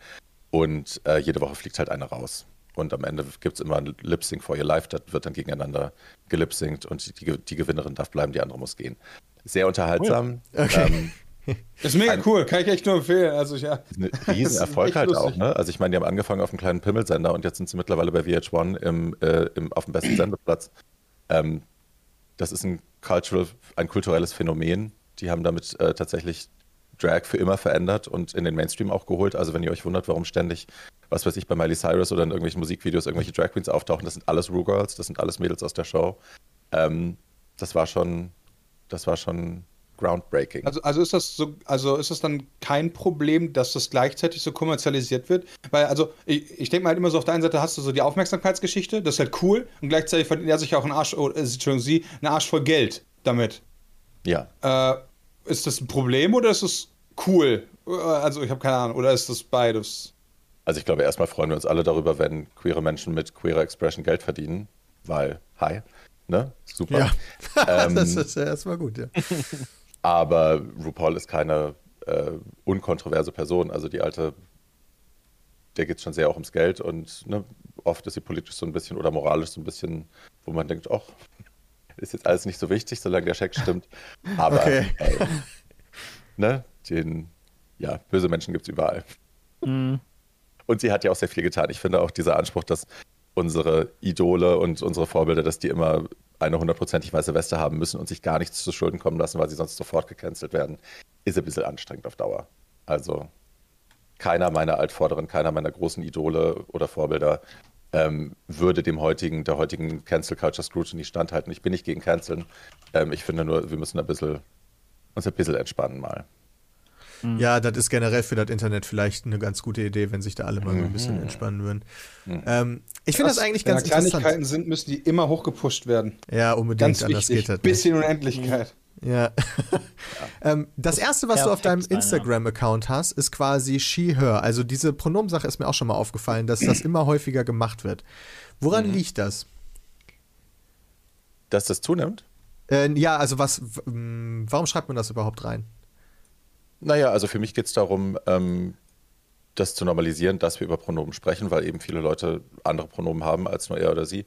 Und äh, jede Woche fliegt halt eine raus. Und am Ende gibt es immer ein Lip Sync for Your Life, das wird dann gegeneinander gelipsingt und die, die Gewinnerin darf bleiben, die andere muss gehen. Sehr unterhaltsam. Okay. Ähm, Ist mega cool, kann ich echt nur empfehlen. Also ja. ein Riesenerfolg halt lustig. auch, ne? Also ich meine, die haben angefangen auf einem kleinen Pimmelsender und jetzt sind sie mittlerweile bei VH1 im, äh, im, auf dem besten Sendeplatz. Ähm, das ist ein cultural, ein kulturelles Phänomen. Die haben damit äh, tatsächlich Drag für immer verändert und in den Mainstream auch geholt. Also wenn ihr euch wundert, warum ständig, was weiß ich, bei Miley Cyrus oder in irgendwelchen Musikvideos irgendwelche Drag Queens auftauchen, das sind alles Ru-Girls, das sind alles Mädels aus der Show. Ähm, das war schon, das war schon groundbreaking. Also, also ist das so, also ist das dann kein Problem, dass das gleichzeitig so kommerzialisiert wird? Weil, also, ich, ich denke mal halt immer so, auf der einen Seite hast du so die Aufmerksamkeitsgeschichte, das ist halt cool, und gleichzeitig verdient er sich auch einen Arsch, oh, Entschuldigung, sie, einen Arsch voll Geld damit. ja. Äh, ist das ein Problem oder ist es cool? Äh, Also, ich habe keine Ahnung, oder ist das beides? Also ich glaube, erstmal freuen wir uns alle darüber, wenn queere Menschen mit queerer Expression Geld verdienen, weil, hi, ne? Super. Ja. Ähm, das ist ja erstmal gut, ja. Aber RuPaul ist keine äh, unkontroverse Person. Also die alte, der geht schon sehr auch ums Geld und ne, oft ist sie politisch so ein bisschen oder moralisch so ein bisschen, wo man denkt, ach, ist jetzt alles nicht so wichtig, solange der Scheck stimmt. Aber Okay. äh, ne, den, ja, böse Menschen gibt es überall. Mhm. Und sie hat ja auch sehr viel getan. Ich finde auch dieser Anspruch, dass unsere Idole und unsere Vorbilder, dass die immer eine hundertprozentig weiße Weste haben müssen und sich gar nichts zu Schulden kommen lassen, weil sie sonst sofort gecancelt werden, ist ein bisschen anstrengend auf Dauer. Also keiner meiner Altvorderen, keiner meiner großen Idole oder Vorbilder ähm, würde dem heutigen, der heutigen Cancel Culture Scrutiny standhalten. Ich bin nicht gegen Canceln. Ähm, ich finde nur, wir müssen ein bisschen, uns ein bisschen entspannen mal. Ja, das ist generell für das Internet vielleicht eine ganz gute Idee, wenn sich da alle mal so ein Mhm. bisschen entspannen würden. Ähm, ich finde das eigentlich Wenn ganz da Kleinigkeiten interessant. sind, müssen die immer hochgepusht werden. Ja, unbedingt, Ganz anders wichtig. geht das nicht. in Unendlichkeit. Ja. ähm, das erste, was du auf deinem. Instagram-Account hast, ist quasi she, her. Also diese Pronomensache ist mir auch schon mal aufgefallen, dass das immer häufiger gemacht wird. Woran Mhm. liegt das? Dass das zunimmt? Äh, ja, also was, warum schreibt man das überhaupt rein? Naja, also für mich geht es darum, ähm, das zu normalisieren, dass wir über Pronomen sprechen, weil eben viele Leute andere Pronomen haben als nur er oder sie.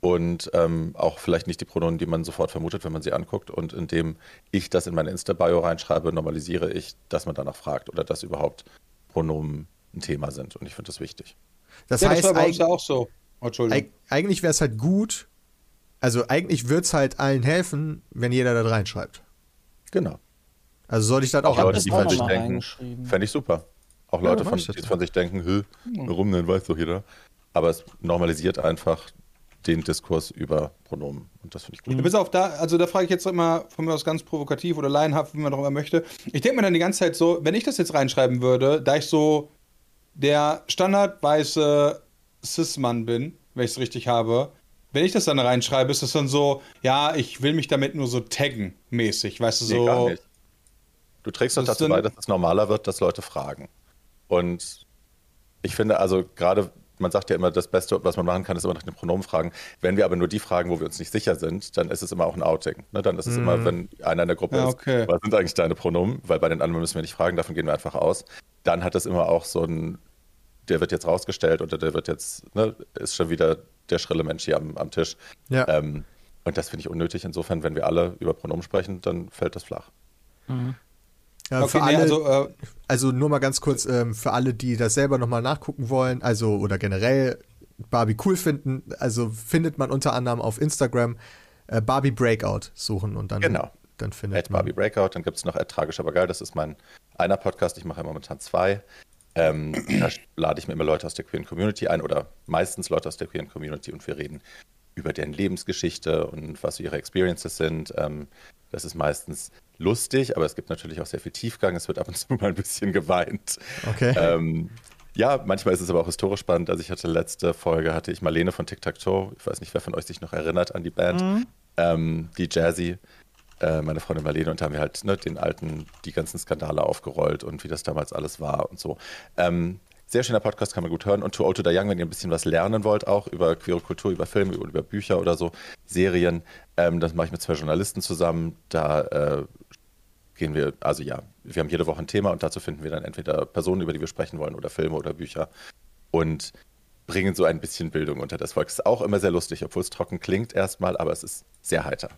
Und ähm, auch vielleicht nicht die Pronomen, die man sofort vermutet, wenn man sie anguckt. Und indem ich das in meine Insta-Bio reinschreibe, normalisiere ich, dass man danach fragt oder dass überhaupt Pronomen ein Thema sind. Und ich finde das wichtig. Das ja, das heißt, war bei uns eig ja auch so. Oh, Entschuldigung. eig eigentlich wäre es halt gut, also eigentlich würde es halt allen helfen, wenn jeder da reinschreibt. Genau. Also sollte ich das auch Auch Leute, die von sich denken, fände ich super. Auch Ja, Leute, von, die von sich denken, Hö, warum denn, weiß doch jeder. Aber es normalisiert einfach den Diskurs über Pronomen. Und das finde ich gut. Bis auf da, also da frage ich jetzt immer von mir aus ganz provokativ oder laienhaft, wie man darüber möchte. Ich denke mir dann die ganze Zeit so, wenn ich das jetzt reinschreiben würde, da ich so der standard weiße Cis-Mann bin, wenn ich es richtig habe. Wenn ich das dann reinschreibe, ist das dann so, ja, ich will mich damit nur so taggen mäßig, weißt du, so. Nee, gar nicht. Du trägst doch ist dazu bei, dass es normaler wird, dass Leute fragen. Und ich finde, also gerade, man sagt ja immer, das Beste, was man machen kann, ist immer nach den Pronomen fragen. Wenn wir aber nur die fragen, wo wir uns nicht sicher sind, dann ist es immer auch ein Outing. Ne? Dann ist es immer, wenn einer in der Gruppe Ja, ist, okay. was sind eigentlich deine Pronomen? Weil bei den anderen müssen wir nicht fragen, davon gehen wir einfach aus. Dann hat das immer auch so ein, der wird jetzt rausgestellt oder der wird jetzt, ne, ist schon wieder der schrille Mensch hier am, am Tisch. Ja. Ähm, und das finde ich unnötig. Insofern, wenn wir alle über Pronomen sprechen, dann fällt das flach. Ja, Okay, für nee, alle, also, äh, Also nur mal ganz kurz ähm, für alle, die das selber nochmal nachgucken wollen, also oder generell Barbie cool finden, also findet man unter anderem auf Instagram äh, Barbie Breakout suchen und dann, Genau. dann findet At man. Barbie Breakout, dann gibt es noch At Tragisch aber geil, das ist mein einer Podcast, ich mache ja momentan zwei. Ähm, da lade ich mir immer Leute aus der queeren Community ein oder meistens Leute aus der queeren Community und wir reden über deren Lebensgeschichte und was ihre Experiences sind. Ähm, das ist meistens lustig, aber es gibt natürlich auch sehr viel Tiefgang. Es wird ab und zu mal ein bisschen geweint. Okay. Ähm, ja, manchmal ist es aber auch historisch spannend. Also ich hatte letzte Folge, hatte ich Marlene von Tic Tac Toe. Ich weiß nicht, wer von euch sich noch erinnert an die Band. Ähm, die Jazzy, äh, meine Freundin Marlene. Und da haben wir halt ne, den alten, die ganzen Skandale aufgerollt und wie das damals alles war und so. Ähm, sehr schöner Podcast, kann man gut hören. Und To Old to Die Young, wenn ihr ein bisschen was lernen wollt, auch über queere Kultur, über Filme, über, über Bücher oder so, Serien, ähm, das mache ich mit zwei Journalisten zusammen. Da äh, gehen wir, also ja, wir haben jede Woche ein Thema und dazu finden wir dann entweder Personen, über die wir sprechen wollen oder Filme oder Bücher und bringen so ein bisschen Bildung unter das Volk. Ist auch immer sehr lustig, obwohl es trocken klingt erstmal, aber es ist sehr heiter.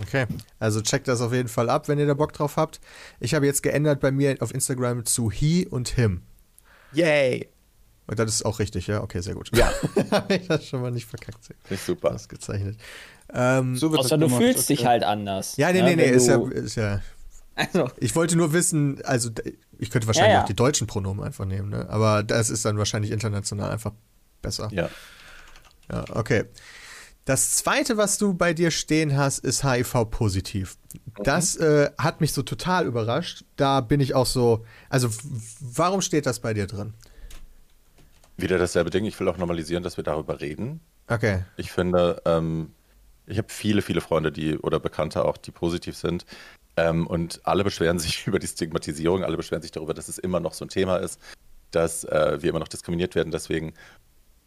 Okay, also checkt das auf jeden Fall ab, wenn ihr da Bock drauf habt. Ich habe jetzt geändert bei mir auf Instagram zu he und him. Yay! Und das ist auch richtig, ja? Okay, sehr gut. Ja. habe ich das schon mal nicht verkackt. Ich super. Ausgezeichnet. Ähm, so wird Außer du gemacht, fühlst okay. dich halt anders. ja, nee, ne? nee, nee, Wenn ist ja, ist ja. Also, Ich wollte nur wissen, also ich könnte wahrscheinlich Ja, ja. auch die deutschen Pronomen einfach nehmen, ne? Aber das ist dann wahrscheinlich international einfach besser. Ja. Ja, okay. Das zweite, was du bei dir stehen hast, ist HIV-positiv. Das äh, hat mich so total überrascht. Da bin ich auch so. Also, warum steht das bei dir drin? Wieder dasselbe Ding. Ich will auch normalisieren, dass wir darüber reden. Okay. Ich finde, ähm, ich habe viele, viele Freunde, die oder Bekannte auch, die positiv sind. Ähm, und alle beschweren sich über die Stigmatisierung, alle beschweren sich darüber, dass es immer noch so ein Thema ist, dass äh, wir immer noch diskriminiert werden deswegen.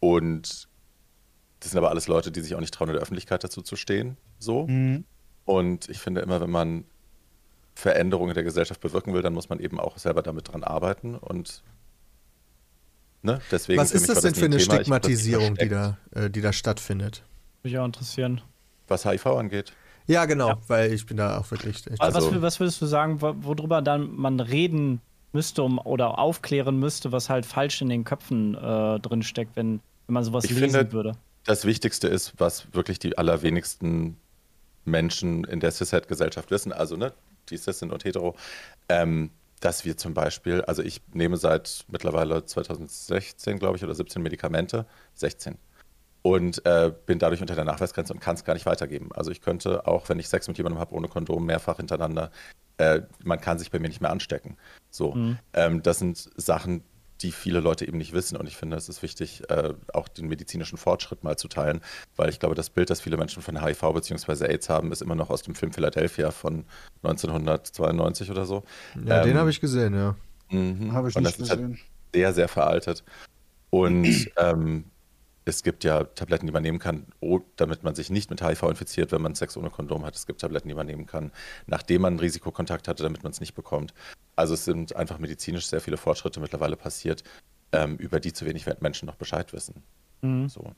Und das sind aber alles Leute, die sich auch nicht trauen, in der Öffentlichkeit dazu zu stehen. So. Und ich finde immer, wenn man Veränderungen in der Gesellschaft bewirken will, dann muss man eben auch selber damit dran arbeiten. Und ne, deswegen Was ist das denn nie für ein eine Thema. Das Stigmatisierung, die da, äh, die da stattfindet? Mich auch interessieren. Was HIV angeht. Ja, genau, weil ich bin da auch wirklich. Also- was, was würdest du sagen, wo- worüber dann man reden müsste um, oder aufklären müsste, was halt falsch in den Köpfen äh, drin steckt, wenn, wenn man sowas Ich lesen finde- würde? Das Wichtigste ist, was wirklich die allerwenigsten Menschen in der Cis-Het-Gesellschaft wissen, also ne, die Cis sind und hetero, ähm, dass wir zum Beispiel, also ich nehme seit mittlerweile 2016, glaube ich, oder 17 Medikamente, 16, und äh, bin dadurch unter der Nachweisgrenze und kann es gar nicht weitergeben. Also ich könnte auch, wenn ich Sex mit jemandem habe ohne Kondom, mehrfach hintereinander, äh, man kann sich bei mir nicht mehr anstecken. So, ähm, das sind Sachen, die viele Leute eben nicht wissen. Und ich finde, es ist wichtig, äh, auch den medizinischen Fortschritt mal zu teilen, weil ich glaube, das Bild, das viele Menschen von HIV bzw. AIDS haben, ist immer noch aus dem Film Philadelphia von 1992 oder so. ja, den Ähm, habe ich gesehen, ja. Mhm. Habe ich und nicht halt gesehen. sehr, sehr veraltet. Und ähm, es gibt ja Tabletten, die man nehmen kann, damit man sich nicht mit HIV infiziert, wenn man Sex ohne Kondom hat. Es gibt Tabletten, die man nehmen kann, nachdem man einen Risikokontakt hatte, damit man es nicht bekommt. Also es sind einfach medizinisch sehr viele Fortschritte mittlerweile passiert, ähm, über die zu wenig Menschen noch Bescheid wissen. Mhm. So.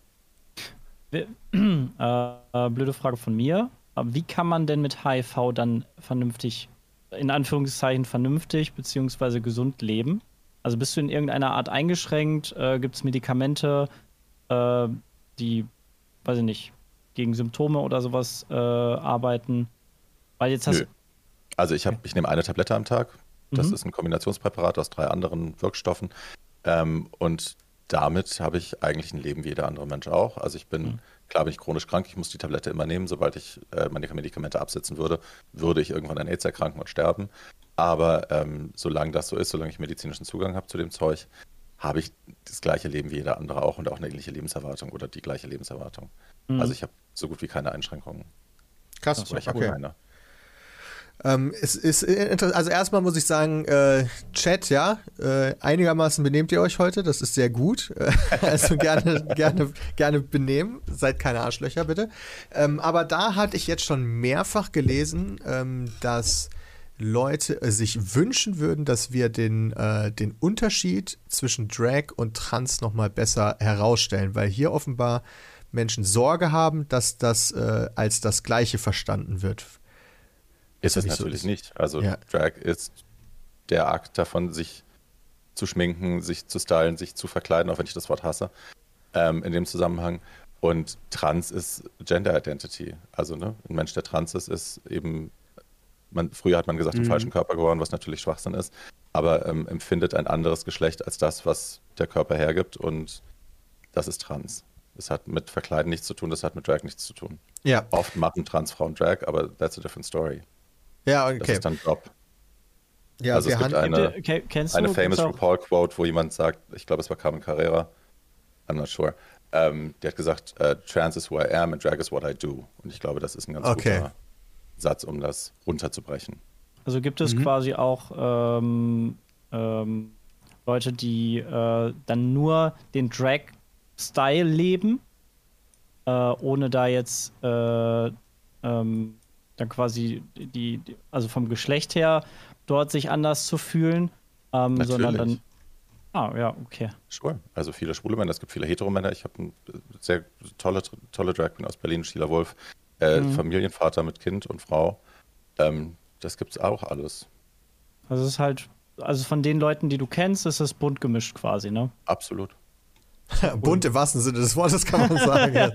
Äh, äh, blöde Frage von mir. Wie kann man denn mit HIV dann vernünftig, in Anführungszeichen vernünftig beziehungsweise gesund leben? Also bist du in irgendeiner Art eingeschränkt? Äh, Gibt es Medikamente, äh, die, weiß ich nicht, gegen Symptome oder sowas äh, arbeiten? Weil jetzt hast Nö. Also ich, hab, ich nehme eine Tablette am Tag. Das Mhm. ist ein Kombinationspräparat aus drei anderen Wirkstoffen. Ähm, und damit habe ich eigentlich ein Leben wie jeder andere Mensch auch. Also ich bin, klar bin ich chronisch krank, ich muss die Tablette immer nehmen. Sobald ich äh, meine Medikamente absetzen würde, würde ich irgendwann an AIDS erkranken und sterben. Aber ähm, solange das so ist, solange ich medizinischen Zugang habe zu dem Zeug, habe ich das gleiche Leben wie jeder andere auch und auch eine ähnliche Lebenserwartung oder die gleiche Lebenserwartung. Mhm. Also ich habe so gut wie keine Einschränkungen. Krass, Oder ich habe okay. keine. Ähm, es ist inter- also erstmal muss ich sagen, äh, Chat, ja, äh, einigermaßen benehmt ihr euch heute, das ist sehr gut. Äh, also gerne, gerne, gerne benehmen, seid keine Arschlöcher bitte. Ähm, aber da hatte ich jetzt schon mehrfach gelesen, ähm, dass Leute äh, sich wünschen würden, dass wir den, äh, den Unterschied zwischen Drag und Trans nochmal besser herausstellen, weil hier offenbar Menschen Sorge haben, dass das äh, als das Gleiche verstanden wird. Ist es so natürlich ist. nicht. Also Ja. Drag ist der Akt davon, sich zu schminken, sich zu stylen, sich zu verkleiden, auch wenn ich das Wort hasse, ähm, in dem Zusammenhang. Und Trans ist Gender Identity. Also ne, ein Mensch, der trans ist, ist eben, man, früher hat man gesagt, im falschen Körper geboren, was natürlich Schwachsinn ist, aber ähm, empfindet ein anderes Geschlecht als das, was der Körper hergibt und das ist Trans. Das hat mit Verkleiden nichts zu tun, das hat mit Drag nichts zu tun. Ja, Oft machen Transfrauen Drag, aber that's a different story. ja, Das okay. ist dann Job. Ja, also wir es gibt eine, kennst du eine gibt's famous RuPaul-Quote, wo jemand sagt, ich glaube, es war Carmen Carrera, I'm not sure, ähm, die hat gesagt, äh, Trans is who I am and Drag is what I do. Und ich glaube, das ist ein ganz Okay. guter Satz, um das runterzubrechen. Also gibt es quasi auch ähm, ähm, Leute, die äh, dann nur den Drag-Style leben, äh, ohne da jetzt äh, ähm, dann quasi die, die, also vom Geschlecht her dort sich anders zu fühlen, ähm, sondern dann. Natürlich. Ah, ja, okay. Sure. Also viele schwule Männer, es gibt viele Heteromänner. Ich habe eine sehr tolle, tolle Drag Queen aus Berlin, Sheila Wolf, äh, Mhm. Familienvater mit Kind und Frau. Ähm, das gibt's auch alles. Also es ist halt, also von den Leuten, die du kennst, ist es bunt gemischt quasi, ne? Absolut. Bunt im wahrsten Sinne des Wortes kann man sagen. ja.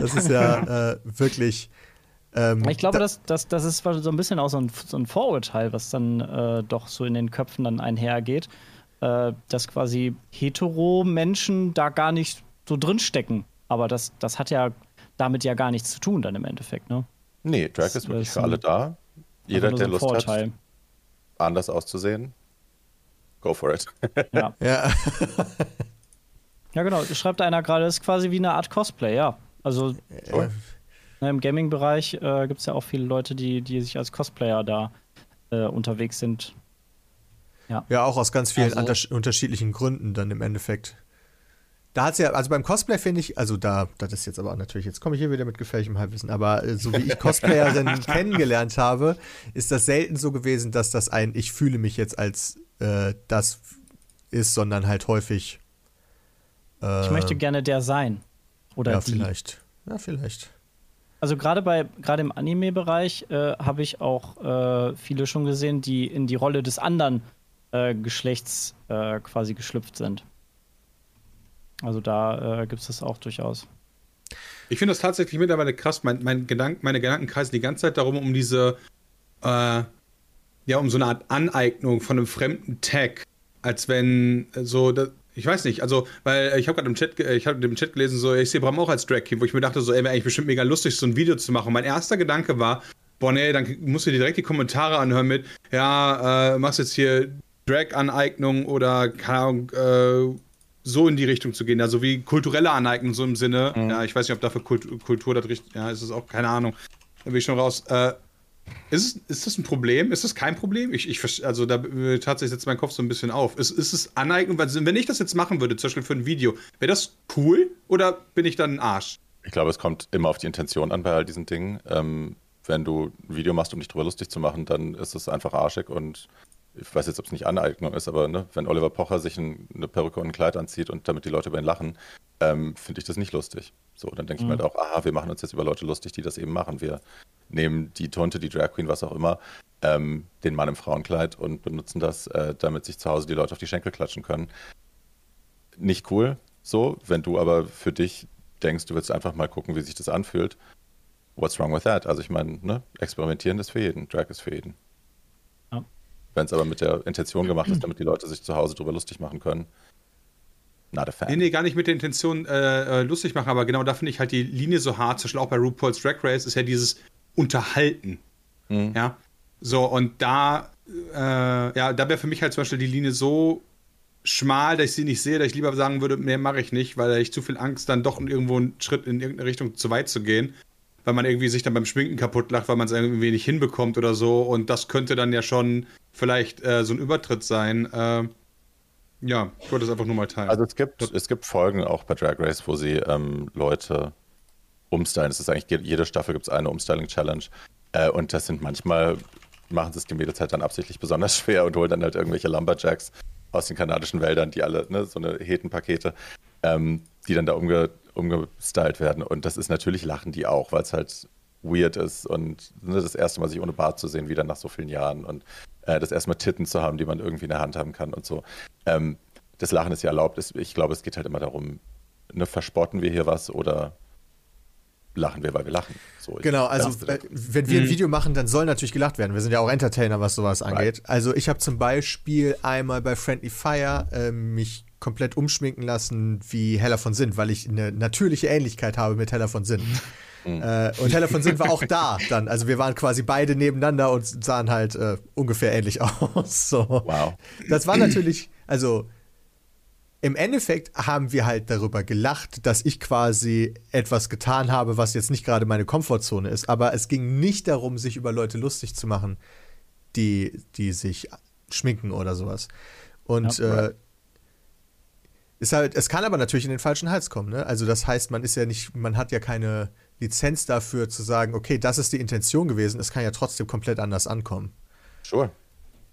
Das ist ja äh, wirklich. Ähm, Ich glaube, da- das, das, das ist so ein bisschen auch so ein, so ein Vorurteil, was dann äh, doch so in den Köpfen dann einhergeht, äh, dass quasi hetero-Menschen da gar nicht so drinstecken. Aber das, das hat ja damit ja gar nichts zu tun dann im Endeffekt, ne? Nee, Drag Das ist wirklich ist für alle da. Jeder, der Lust hat, Vorurteil. anders auszusehen, go for it. Ja. ja, ja, genau. Schreibt einer gerade, ist quasi wie eine Art Cosplay, ja. Also äh, ne, im Gaming-Bereich äh, gibt es ja auch viele Leute, die, die sich als Cosplayer da äh, unterwegs sind. ja, auch aus ganz vielen Also- untersch- unterschiedlichen Gründen dann im Endeffekt. Da hat's ja, also beim Cosplay finde ich, also da, das ist jetzt aber auch natürlich, jetzt komme ich hier wieder mit gefährlichem Halbwissen, aber äh, so wie ich Cosplayerinnen kennengelernt habe, ist das selten so gewesen, dass das ein, ich fühle mich jetzt als äh, das ist, sondern halt häufig. Äh, Ich möchte gerne der sein. Oder ja, die. vielleicht. Ja, vielleicht. Also gerade bei gerade im Anime-Bereich äh, habe ich auch äh, viele schon gesehen, die in die Rolle des anderen äh, Geschlechts äh, quasi geschlüpft sind. Also da äh, gibt es das auch durchaus. Ich finde das tatsächlich mittlerweile krass. Mein, mein Gedank, meine Gedanken kreisen die ganze Zeit darum, um diese, äh, ja, um so eine Art Aneignung von einem fremden Tag. Als wenn äh, so, das, ich weiß nicht, also, weil äh, ich habe gerade im Chat, äh, ich habe im Chat gelesen, so, ich sehe Bram auch als Drag King, wo ich mir dachte, so, ey, wäre eigentlich bestimmt mega lustig, so ein Video zu machen. Mein erster Gedanke war, boah, nee, dann musst du dir direkt die Kommentare anhören mit, ja, äh, machst jetzt hier Drag-Aneignung oder, keine Ahnung, äh, so in die Richtung zu gehen, also wie kulturelle Aneignung, so im Sinne, ja, ich weiß nicht, ob dafür Kultur, Kultur das richtig, ja, ist es auch, keine Ahnung, da bin ich schon raus. Äh, ist, ist das ein Problem? Ist das kein Problem? Ich, ich also da tatsächlich setzt mein Kopf so ein bisschen auf. Ist, ist es Aneignung? Weil, wenn ich das jetzt machen würde, zum Beispiel für ein Video, wäre das cool oder bin ich dann ein Arsch? Ich glaube, es kommt immer auf die Intention an bei all diesen Dingen. Ähm, wenn du ein Video machst, um dich drüber lustig zu machen, dann ist es einfach arschig und ich weiß jetzt, ob es nicht Aneignung ist, aber ne, wenn Oliver Pocher sich ein, eine Perücke und ein Kleid anzieht und damit die Leute über ihn lachen, ähm, finde ich das nicht lustig. So, dann denke ich mir halt auch, aha, wir machen uns jetzt über Leute lustig, die das eben machen. Wir nehmen die Tonte, die Drag Queen, was auch immer, ähm, den Mann im Frauenkleid und benutzen das, äh, damit sich zu Hause die Leute auf die Schenkel klatschen können. Nicht cool, so, wenn du aber für dich denkst, du willst einfach mal gucken, wie sich das anfühlt, what's wrong with that? Also ich meine, ne, experimentieren ist für jeden, Drag ist für jeden. Wenn es aber mit der Intention gemacht ist, damit die Leute sich zu Hause drüber lustig machen können, not a fan. Nee, nee, gar nicht mit der Intention äh, äh, lustig machen, aber genau da finde ich halt die Linie so hart, zum Beispiel auch bei RuPaul's Drag Race, ist ja dieses Unterhalten. Mhm. Ja. So, und da, äh, ja, da wäre für mich halt zum Beispiel die Linie so schmal, dass ich sie nicht sehe, dass ich lieber sagen würde, mehr mache ich nicht, weil ich zu viel Angst, dann doch irgendwo einen Schritt in irgendeine Richtung zu weit zu gehen. Weil man irgendwie sich dann beim Schminken kaputt lacht, weil man es irgendwie nicht hinbekommt oder so. Und das könnte dann ja schon vielleicht äh, so ein Übertritt sein. Äh, ja, ich wollte es einfach nur mal teilen. Also es gibt, es gibt Folgen auch bei Drag Race, wo sie ähm, Leute umstylen. Es ist eigentlich jede Staffel gibt es eine Umstyling-Challenge. Äh, und das sind manchmal, machen sie es die Mädels halt dann absichtlich besonders schwer und holen dann halt irgendwelche Lumberjacks aus den kanadischen Wäldern, die alle, ne, so eine Hetenpakete, ähm, die dann da umge, umgestylt werden. Und das ist natürlich lachen die auch, weil es halt weird ist und ne, das erste Mal sich ohne Bart zu sehen, wieder nach so vielen Jahren und äh, das erste Mal Titten zu haben, die man irgendwie in der Hand haben kann und so. Ähm, das Lachen ist ja erlaubt. Ich glaube, es geht halt immer darum, ne, verspotten wir hier was oder lachen wir, weil wir lachen. So, genau, also äh, wenn wir ein mhm. Video machen, dann soll natürlich gelacht werden. Wir sind ja auch Entertainer, was sowas angeht. Right. Also ich habe zum Beispiel einmal bei Friendly Fire äh, mich komplett umschminken lassen wie Heller von Sinn, weil ich eine natürliche Ähnlichkeit habe mit Heller von Sinn. Mhm. Äh, und Heller von Sinn war auch da dann. Also wir waren quasi beide nebeneinander und sahen halt äh, ungefähr ähnlich aus. So. Wow. Das war natürlich, also im Endeffekt haben wir halt darüber gelacht, dass ich quasi etwas getan habe, was jetzt nicht gerade meine Komfortzone ist. Aber es ging nicht darum, sich über Leute lustig zu machen, die, die sich schminken oder sowas. Und ja, äh, ist halt, es kann aber natürlich in den falschen Hals kommen. Ne? Also das heißt, man ist ja nicht, man hat ja keine Lizenz dafür zu sagen, okay, das ist die Intention gewesen. Es kann ja trotzdem komplett anders ankommen. Sure.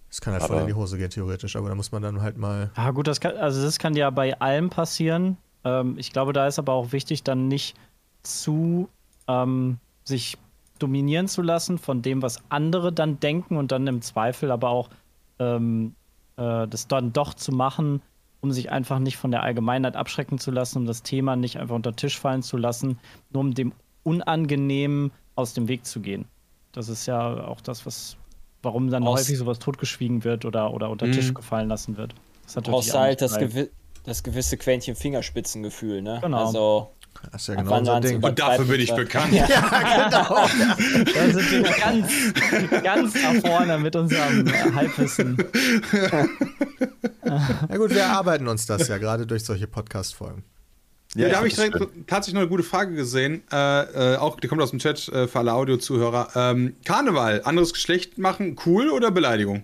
Das kann halt aber voll in die Hose gehen, theoretisch, aber da muss man dann halt mal. Ah, gut, das kann, also das kann ja bei allem passieren. Ähm, ich glaube, da ist aber auch wichtig, dann nicht zu ähm, sich dominieren zu lassen von dem, was andere dann denken und dann im Zweifel aber auch ähm, äh, das dann doch zu machen, um sich einfach nicht von der Allgemeinheit abschrecken zu lassen, um das Thema nicht einfach unter den Tisch fallen zu lassen, nur um dem Unangenehmen aus dem Weg zu gehen. Das ist ja auch das, was warum dann Aus häufig sowas totgeschwiegen wird oder, oder unter den Tisch mhm. gefallen lassen wird. Das brauchst halt das, gewi das gewisse Quäntchen Fingerspitzengefühl, ne? Genau. Also, das ist ja genau so Ding. Und dafür bin ich bekannt. ja, genau. da sind wir ganz, ganz nach vorne mit unserem Halbwissen. Na gut, wir erarbeiten uns das ja gerade durch solche Podcast-Folgen. Ja, ja da habe ich direkt tatsächlich noch eine gute Frage gesehen. Äh, äh, auch, die kommt aus dem Chat äh, für alle Audio-Zuhörer. Ähm, Karneval, anderes Geschlecht machen, cool oder Beleidigung?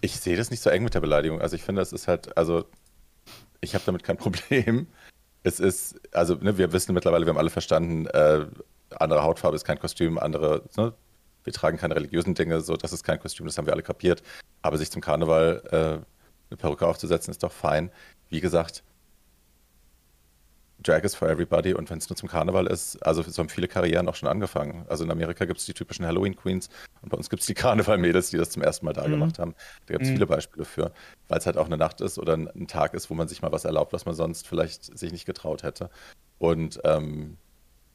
Ich sehe das nicht so eng mit der Beleidigung. Also ich finde, das ist halt, also ich habe damit kein Problem. Es ist, also ne, wir wissen mittlerweile, wir haben alle verstanden, äh, andere Hautfarbe ist kein Kostüm, andere, ne, wir tragen keine religiösen Dinge, so das ist kein Kostüm, das haben wir alle kapiert. Aber sich zum Karneval äh, eine Perücke aufzusetzen, ist doch fein. Wie gesagt, Drag is for everybody und wenn es nur zum Karneval ist, also so haben viele Karrieren auch schon angefangen. Also in Amerika gibt es die typischen Halloween Queens und bei uns gibt es die Karneval-Mädels, die das zum ersten Mal da mhm. gemacht haben. Da gibt es mhm. viele Beispiele für, weil es halt auch eine Nacht ist oder ein, Tag ist, wo man sich mal was erlaubt, was man sonst vielleicht sich nicht getraut hätte. Und ähm,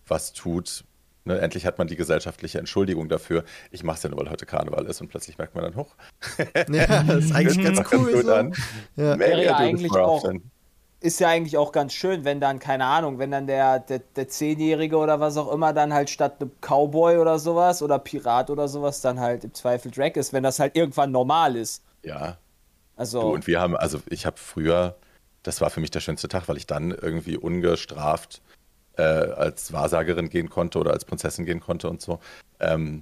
was tut, Ne, endlich hat man die gesellschaftliche Entschuldigung dafür. Ich mache es ja nur, weil heute Karneval ist und plötzlich merkt man dann, hoch. ja, das ist eigentlich ganz cool. So. Ja. Wäre ja eigentlich auch, ist ja eigentlich auch ganz schön, wenn dann, keine Ahnung, wenn dann der, der, der Zehnjährige oder was auch immer dann halt statt einem Cowboy oder sowas oder Pirat oder sowas dann halt im Zweifel Drag ist, wenn das halt irgendwann normal ist. Ja. Also. Du, und wir haben, also ich habe früher, das war für mich der schönste Tag, weil ich dann irgendwie ungestraft äh, als Wahrsagerin gehen konnte oder als Prinzessin gehen konnte und so. Ähm,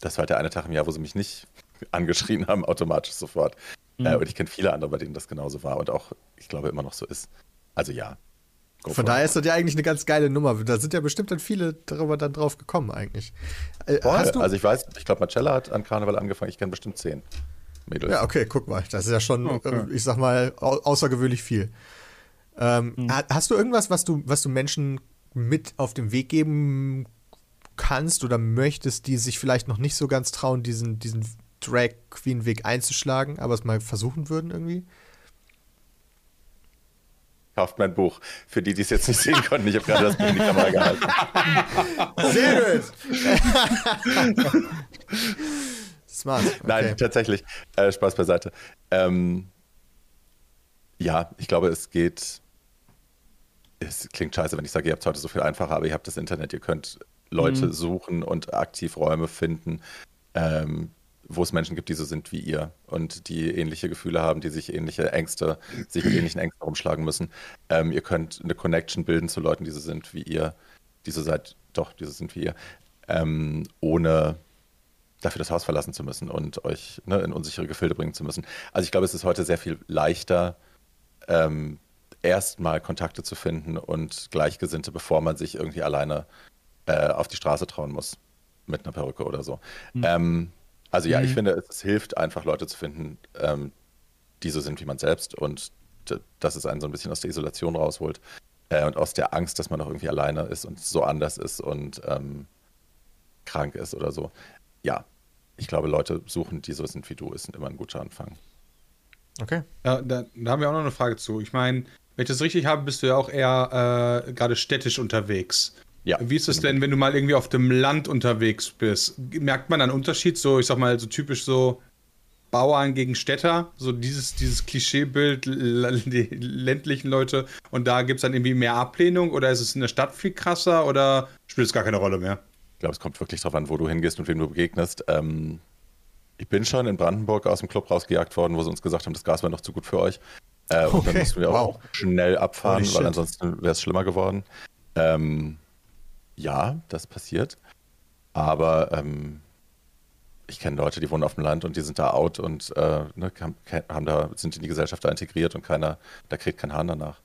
das war halt der eine Tag im Jahr, wo sie mich nicht angeschrien haben, automatisch sofort. Mhm. Äh, und ich kenne viele andere, bei denen das genauso war und auch, ich glaube, immer noch so ist. Also ja. Von daher ist das ja eigentlich eine ganz geile Nummer. Da sind ja bestimmt dann viele darüber dann drauf gekommen eigentlich. Äh, also ich weiß, ich glaube, Marcella hat an Karneval angefangen. Ich kenne bestimmt zehn Mädels. Ja, okay, guck mal. Das ist ja schon, okay. ich sag mal, au außergewöhnlich viel. Ähm, mhm. Hast du irgendwas, was du, was du Menschen mit auf den Weg geben kannst oder möchtest, die sich vielleicht noch nicht so ganz trauen, diesen, diesen Drag Queen Weg einzuschlagen, aber es mal versuchen würden irgendwie? Kauft mein Buch. Für die, die es jetzt nicht sehen konnten, ich habe gerade das Buch in die Kamera gehalten. Sehr gut. Smart. Okay. Nein, tatsächlich. Äh, Spaß beiseite. Ähm, ja, ich glaube, es geht. Es klingt scheiße, wenn ich sage, ihr habt es heute so viel einfacher, aber ihr habt das Internet, ihr könnt Leute mhm. suchen und aktiv Räume finden. Ähm, wo es Menschen gibt, die so sind wie ihr und die ähnliche Gefühle haben, die sich ähnliche Ängste, sich mit ähnlichen Ängsten rumschlagen müssen. Ähm, ihr könnt eine Connection bilden zu Leuten, die so sind wie ihr, die so seid, doch, die so sind wie ihr, ähm, ohne dafür das Haus verlassen zu müssen und euch ne, in unsichere Gefilde bringen zu müssen. Also ich glaube, es ist heute sehr viel leichter, ähm, erstmal Kontakte zu finden und Gleichgesinnte, bevor man sich irgendwie alleine äh, auf die Straße trauen muss mit einer Perücke oder so. Mhm. Ähm, also ja, mhm. ich finde, es, es, hilft einfach, Leute zu finden, ähm, die so sind wie man selbst und dass es einen so ein bisschen aus der Isolation rausholt äh, und aus der Angst, dass man auch irgendwie alleine ist und so anders ist und ähm, krank ist oder so. Ja, ich glaube, Leute suchen, die so sind wie du, ist immer ein guter Anfang. Okay. Ja, da, da haben wir auch noch eine Frage zu. Ich meine, wenn ich das richtig habe, bist du ja auch eher äh, gerade städtisch unterwegs. Ja. Wie ist es denn, wenn du mal irgendwie auf dem Land unterwegs bist? Merkt man einen Unterschied? So, ich sag mal, so typisch so Bauern gegen Städter, so dieses, dieses Klischeebild, die ländlichen Leute, und da gibt es dann irgendwie mehr Ablehnung oder ist es in der Stadt viel krasser oder spielt es gar keine Rolle mehr? Ich glaube, es kommt wirklich darauf an, wo du hingehst und wem du begegnest. Ähm, ich bin schon in Brandenburg aus dem Club rausgejagt worden, wo sie uns gesagt haben, das Gas war noch zu gut für euch. Äh, okay. Und dann mussten wir wow. auch schnell abfahren, weil ansonsten wäre es schlimmer geworden. Ähm, ja, das passiert. Aber ähm, ich kenne Leute, die wohnen auf dem Land und die sind da out und äh, ne, haben, da, sind in die Gesellschaft da integriert und keiner, da kriegt kein Hahn danach.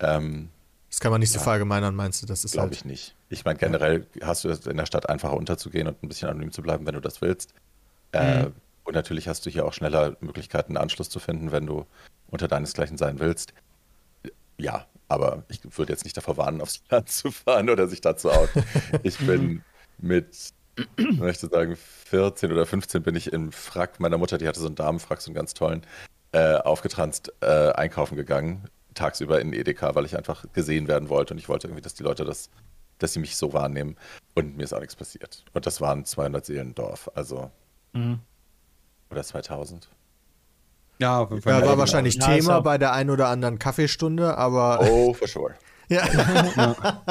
Ähm, das kann man nicht ja, so verallgemeinern, meinst du? Das ist Glaube halt ich nicht. Ich meine, generell ja. hast du es in der Stadt einfacher unterzugehen und ein bisschen anonym zu bleiben, wenn du das willst. Äh, mhm. und natürlich hast du hier auch schneller Möglichkeiten, Anschluss zu finden, wenn du unter deinesgleichen sein willst. Ja, aber ich würde jetzt nicht davor warnen, aufs Land zu fahren oder sich dazu out. Ich bin mit, ich möchte sagen, 14 oder 15 bin ich im Frack meiner Mutter, die hatte so einen Damenfrack, so einen ganz tollen, äh, aufgetranst äh, einkaufen gegangen, tagsüber in Edeka, weil ich einfach gesehen werden wollte und ich wollte irgendwie, dass die Leute das, dass sie mich so wahrnehmen und mir ist auch nichts passiert. Und das waren 200 Seelen Dorf, also mhm. oder 2000. Ja, auf jeden Fall. Ja, war wahrscheinlich ja, Thema bei der einen oder anderen Kaffeestunde, aber. Oh, for sure. ja.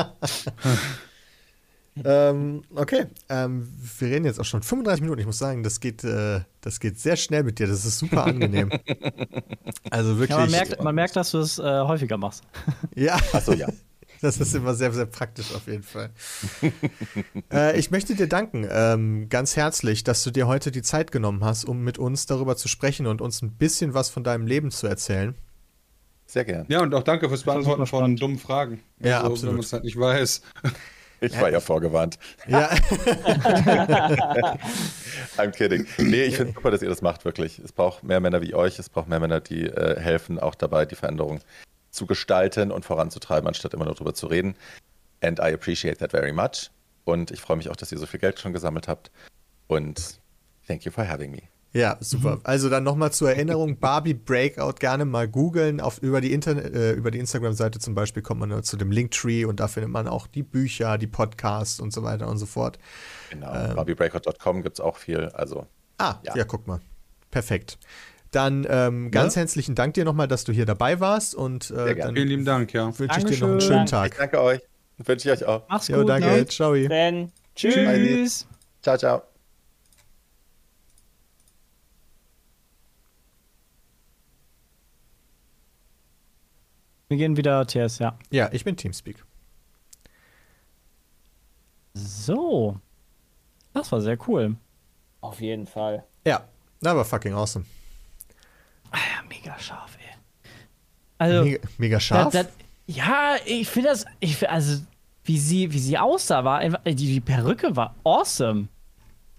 ähm, okay, ähm, wir reden jetzt auch schon 35 Minuten. Ich muss sagen, das geht, äh, das geht sehr schnell mit dir. Das ist super angenehm. also wirklich. Ja, man, merkt, man merkt, dass du es äh, häufiger machst. ja. Achso, ja. Das ist immer sehr, sehr praktisch auf jeden Fall. äh, ich möchte dir danken, ähm, ganz herzlich, dass du dir heute die Zeit genommen hast, um mit uns darüber zu sprechen und uns ein bisschen was von deinem Leben zu erzählen. Sehr gern. Ja, und auch danke fürs Beantworten von dummen Fragen. Ja, also, absolut. Wenn man es halt nicht weiß. Ich war ja vorgewarnt. Ja. I'm kidding. Nee, ich finde es super, dass ihr das macht, wirklich. Es braucht mehr Männer wie euch. Es braucht mehr Männer, die äh, helfen, auch dabei, die Veränderung zu gestalten und voranzutreiben, anstatt immer nur darüber zu reden. And I appreciate that very much. Und ich freue mich auch, dass ihr so viel Geld schon gesammelt habt. Und thank you for having me. Ja, super. Mhm. Also dann nochmal zur Erinnerung, Barbie Breakout gerne mal googeln. Auf, über die, äh, die Instagram-Seite zum Beispiel kommt man nur zu dem Linktree und da findet man auch die Bücher, die Podcasts und so weiter und so fort. Genau, ähm, barbiebreakout.com gibt es auch viel. Also, ah, ja. ja, guck mal. Perfekt. Dann ähm, ganz ja? herzlichen Dank dir nochmal, dass du hier dabei warst und äh, dann vielen lieben Dank, ja. Wünsche ich dir noch einen schönen Tag. Ich danke euch. Wünsche ich euch auch. Mach's jo, gut. danke. Ne? Ciao. Ben. Tschüss. Tschüss. Ciao, ciao. Wir gehen wieder TS, ja. Ja, ich bin Teamspeak. So. Das war sehr cool. Auf jeden Fall. Ja, das war fucking awesome. Mega scharf, ey. Also, mega, mega scharf? Das, das, ja, ich finde das, ich, also, wie sie, wie sie aussah, war einfach, die, die Perücke war awesome.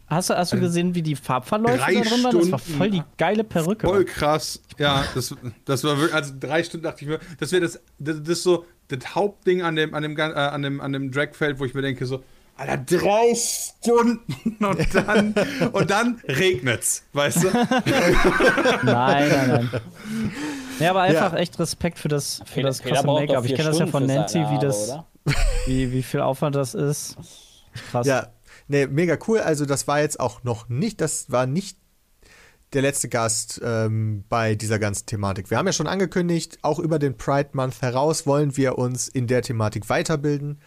Hast du, hast du gesehen, wie die Farbverläufe da drin waren? Das war voll die geile Perücke. Voll krass. Ja, das, das war wirklich, also drei Stunden dachte ich mir, das wäre das, das, das so das Hauptding an dem, an dem, äh, an dem, an dem Dragfeld, wo ich mir denke so, Alter, drei Stunden und dann, und dann regnet's, weißt du? nein, nein, nein. Ja, aber einfach ja. echt Respekt für das, für das krasse Make-up. Ich kenne das ja von Nancy, wie das, wie, wie viel Aufwand das ist. Krass. Ja, nee, mega cool. Also, das war jetzt auch noch nicht, das war nicht der letzte Gast ähm, bei dieser ganzen Thematik. Wir haben ja schon angekündigt, auch über den Pride Month heraus wollen wir uns in der Thematik weiterbilden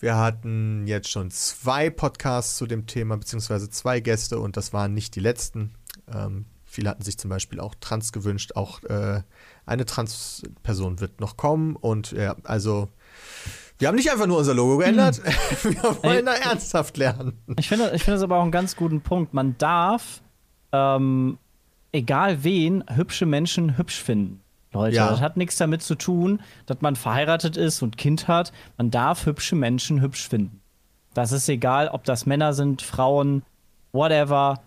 Wir hatten jetzt schon zwei Podcasts zu dem Thema, beziehungsweise zwei Gäste und das waren nicht die letzten. Ähm, viele hatten sich zum Beispiel auch Trans gewünscht. Auch äh, eine Trans-Person wird noch kommen und ja, also wir haben nicht einfach nur unser Logo geändert, wir wollen da ernsthaft lernen. Ich finde, ich finde das aber auch einen ganz guten Punkt. Man darf, ähm, egal wen, hübsche Menschen hübsch finden. Leute, Ja. das hat nichts damit zu tun, dass man verheiratet ist und Kind hat. Man darf hübsche Menschen hübsch finden. Das ist egal, ob das Männer sind, Frauen, whatever.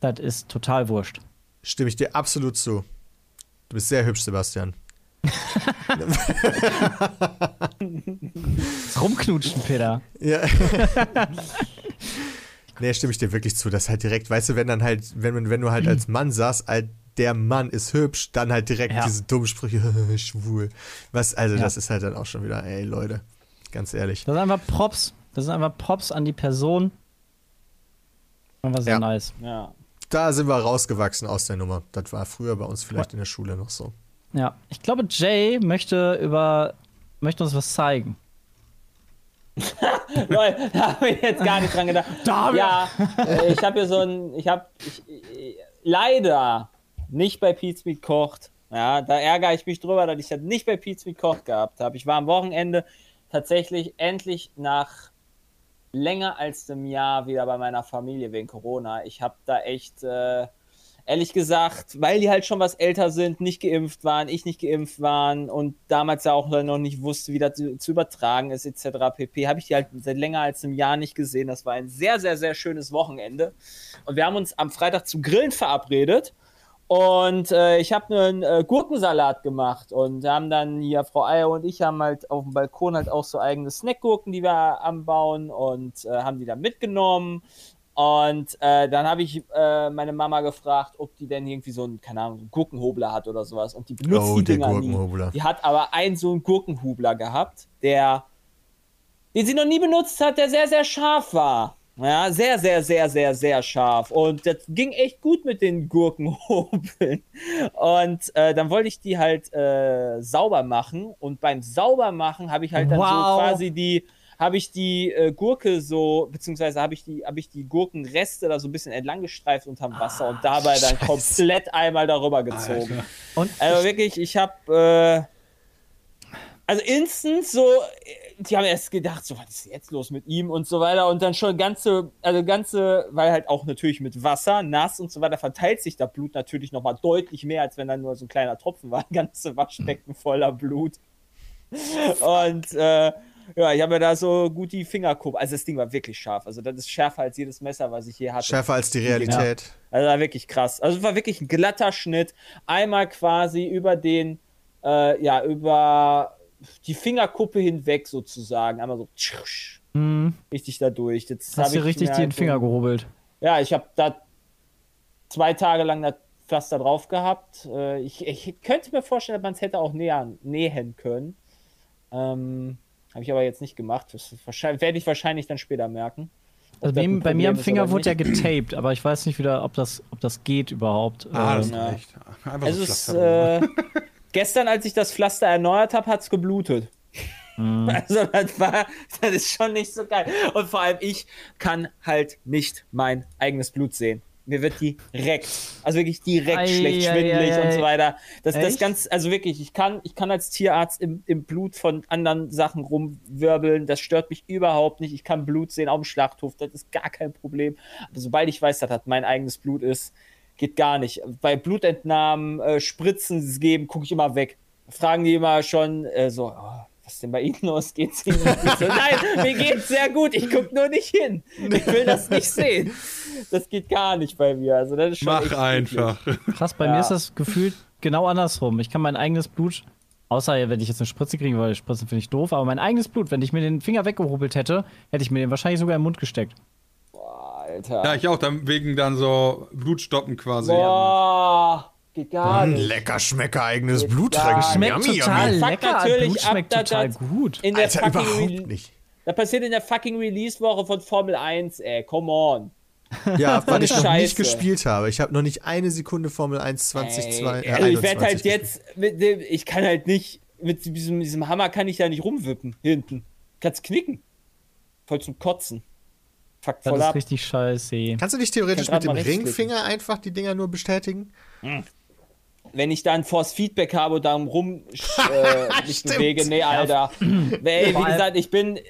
Das ist total wurscht. Stimme ich dir absolut zu. Du bist sehr hübsch, Sebastian. Rumknutschen, Peter. Ja. nee, stimme ich dir wirklich zu. Das halt direkt, weißt du, wenn dann halt, wenn, man- wenn du halt als Mann sagst, halt, der Mann ist hübsch, dann halt direkt Ja. diese dummen Sprüche, schwul. Was, also Ja. das ist halt dann auch schon wieder, ey, Leute, ganz ehrlich. Das ist einfach Props. Das sind einfach Props an die Person. Einfach sehr Ja. nice. Ja. Da sind wir rausgewachsen aus der Nummer. Das war früher bei uns vielleicht in der Schule noch so. Ja, ich glaube, Jay möchte über möchte uns was zeigen. Leute, da habe ich jetzt gar nicht dran gedacht. ja, äh, ich habe hier so ein, ich habe ich, ich, leider nicht bei Pete's Meat kocht. Ja, da ärgere ich mich drüber, dass ich das nicht bei Pete's Meat kocht gehabt habe. Ich war am Wochenende tatsächlich endlich nach länger als einem Jahr wieder bei meiner Familie wegen Corona. Ich habe da echt, äh, ehrlich gesagt, weil die halt schon was älter sind, nicht geimpft waren, ich nicht geimpft waren und damals ja auch noch nicht wusste, wie das zu, zu übertragen ist, etc. pp, habe ich die halt seit länger als einem Jahr nicht gesehen. Das war ein sehr, sehr, sehr schönes Wochenende. Und wir haben uns am Freitag zum Grillen verabredet. Und äh, ich habe einen äh, Gurkensalat gemacht und haben dann hier, Frau Eier und ich haben halt auf dem Balkon halt auch so eigene Snackgurken, die wir anbauen und äh, haben die dann mitgenommen. Und äh, dann habe ich äh, meine Mama gefragt, ob die denn irgendwie so einen, keine Ahnung, Gurkenhobler hat oder sowas. Und die benutzt Oh, die Dinger nie. Gurkenhobler. Die hat aber einen so einen Gurkenhubler gehabt, der, den sie noch nie benutzt hat, der sehr, sehr scharf war. Ja, sehr, sehr, sehr, sehr, sehr scharf. Und das ging echt gut mit den Gurkenhobeln. Und äh, dann wollte ich die halt äh, sauber machen. Und beim Saubermachen habe ich halt dann Wow. so quasi die, habe ich die äh, Gurke so, beziehungsweise habe ich die, habe ich die Gurkenreste da so ein bisschen entlang gestreift unterm Wasser und dabei dann komplett einmal darüber gezogen. Und Also wirklich, ich habe äh, also instant so, die haben erst gedacht, so was ist jetzt los mit ihm und so weiter und dann schon ganze, also ganze, weil halt auch natürlich mit Wasser, nass und so weiter verteilt sich das Blut natürlich noch mal deutlich mehr, als wenn dann nur so ein kleiner Tropfen war, ganze Waschbecken voller Blut. Und äh, ja, ich habe mir da so gut die Fingerkuppe, also das Ding war wirklich scharf, also das ist schärfer als jedes Messer, was ich je hatte. Schärfer als die Realität. Also war wirklich krass. Also es war wirklich ein glatter Schnitt. Einmal quasi über den, äh, ja, über die Fingerkuppe hinweg sozusagen. Einmal so tschüss, hm, richtig da durch. Jetzt hast du ich richtig mir den halt so- Finger gehobelt. Ja, ich habe da zwei Tage lang das Pflaster drauf gehabt. Äh, ich, ich könnte mir vorstellen, dass man es hätte auch nähern, nähen können. Ähm, habe ich aber jetzt nicht gemacht. Das ist werde ich wahrscheinlich dann später merken. Also bei, bei mir am ist Finger wurde ja getaped, aber ich weiß nicht wieder, ob das, ob das geht überhaupt. Ah, das Ähm, ja. reicht. Einfach Es so ist, äh, gestern, als ich das Pflaster erneuert habe, hat es geblutet. Mhm. Also das war, das ist schon nicht so geil. Und vor allem ich kann halt nicht mein eigenes Blut sehen. Mir wird direkt, also wirklich direkt Ei, schlecht, ei, schwindelig ei, und so weiter. Das, das ganz, also wirklich, ich kann, ich kann als Tierarzt im, im Blut von anderen Sachen rumwirbeln. Das stört mich überhaupt nicht. Ich kann Blut sehen auf dem Schlachthof. Das ist gar kein Problem. Aber sobald ich weiß, dass das mein eigenes Blut ist, geht gar nicht. Bei Blutentnahmen, äh, Spritzen geben, gucke ich immer weg. Fragen die immer schon äh, so, oh, was ist denn bei Ihnen los? Geht's Ihnen gut? So, Nein, mir geht's sehr gut. Ich gucke nur nicht hin. Ich will das nicht sehen. Das geht gar nicht bei mir. Also das ist schon echt Mach einfach. Krass, bei Ja. mir ist das gefühlt genau andersrum. Ich kann mein eigenes Blut, außer wenn ich jetzt eine Spritze kriege, weil Spritzen finde ich doof, aber mein eigenes Blut, wenn ich mir den Finger weggehobelt hätte, hätte ich mir den wahrscheinlich sogar im Mund gesteckt. Alter. Ja, ich auch, dann wegen dann so Blutstoppen quasi. Boah, geht gar nicht. Lecker Schmecker eigenes Geht Blut trinken. Schmeckt Yummy, total yummy. Lecker, natürlich Blut ab, schmeckt dass total gut. In der Alter, fucking überhaupt nicht. Das passiert in der fucking Release-Woche von Formel 1, ey. Come on. Ja, weil ich noch Scheiße. nicht gespielt habe. Ich habe noch nicht eine Sekunde Formel 1 2022. Ey, Äh, also ich werde 21 halt jetzt, mit dem, ich kann halt nicht, mit diesem, diesem Hammer kann ich ja nicht rumwippen hinten. Kannst knicken. voll zum Kotzen. Fuck Das voll ist ab. richtig scheiße. Kannst du nicht theoretisch mit dem Ringfinger einfach die Dinger nur bestätigen? Wenn ich dann Force Feedback habe und da rum äh, mich bewege, nee, Alter. Ey, wie gesagt, ich bin, äh,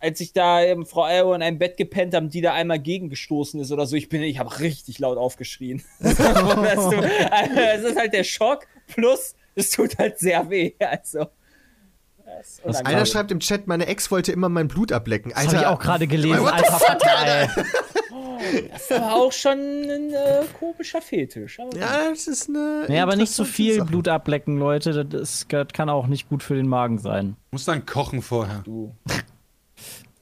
als ich da im Frau Elro in einem Bett gepennt habe, die da einmal gegengestoßen ist oder so, ich bin, ich habe richtig laut aufgeschrien. das du, also, es ist halt der Schock plus es tut halt sehr weh. Also. Das Einer schreibt im Chat, meine Ex wollte immer mein Blut ablecken. Das habe ich auch gerade gelesen. What Alter, fuck, geil. Das ist aber auch schon ein äh, komischer Fetisch. Aber Ja, das ist eine. Nee, aber nicht zu interessante viel Sache. Blut ablecken, Leute. Das, ist, das kann auch nicht gut für den Magen sein. Muss dann kochen vorher. du.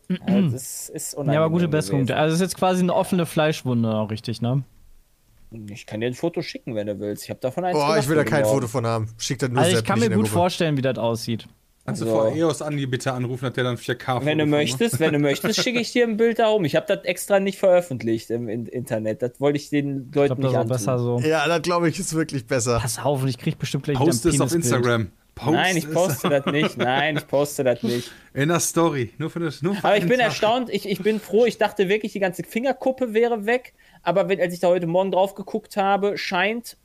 Ja, das ist unangenehm. Ja, aber gute Besserung. Also, es ist jetzt quasi eine offene Fleischwunde, auch richtig, ne? Ich kann dir ein Foto schicken, wenn du willst. Ich habe davon eins Boah, ich will da kein. Foto von haben. Schick das nur Also, ich kann mir gut Gruppe. vorstellen, wie das aussieht. Kannst du Also- vor EOS Andi bitte anrufen, hat der dann 4K Wenn du möchtest, wenn du möchtest, schicke ich dir ein Bild darum. Ich habe das extra nicht veröffentlicht im, in- Internet. Das wollte ich den Ich Leuten glaube, das nicht antun. besser so. Ja, das glaube ich ist wirklich besser. Pass auf, ich krieg bestimmt gleich Post es ein auf. Instagram. Post Nein, ich es poste das nicht. Nein, ich poste das nicht. In der Story. Nur für das. Nur für Aber ich bin Tag. erstaunt, ich, ich bin froh, ich dachte wirklich, die ganze Fingerkuppe wäre weg. Aber wenn, als ich da heute Morgen drauf geguckt habe, scheint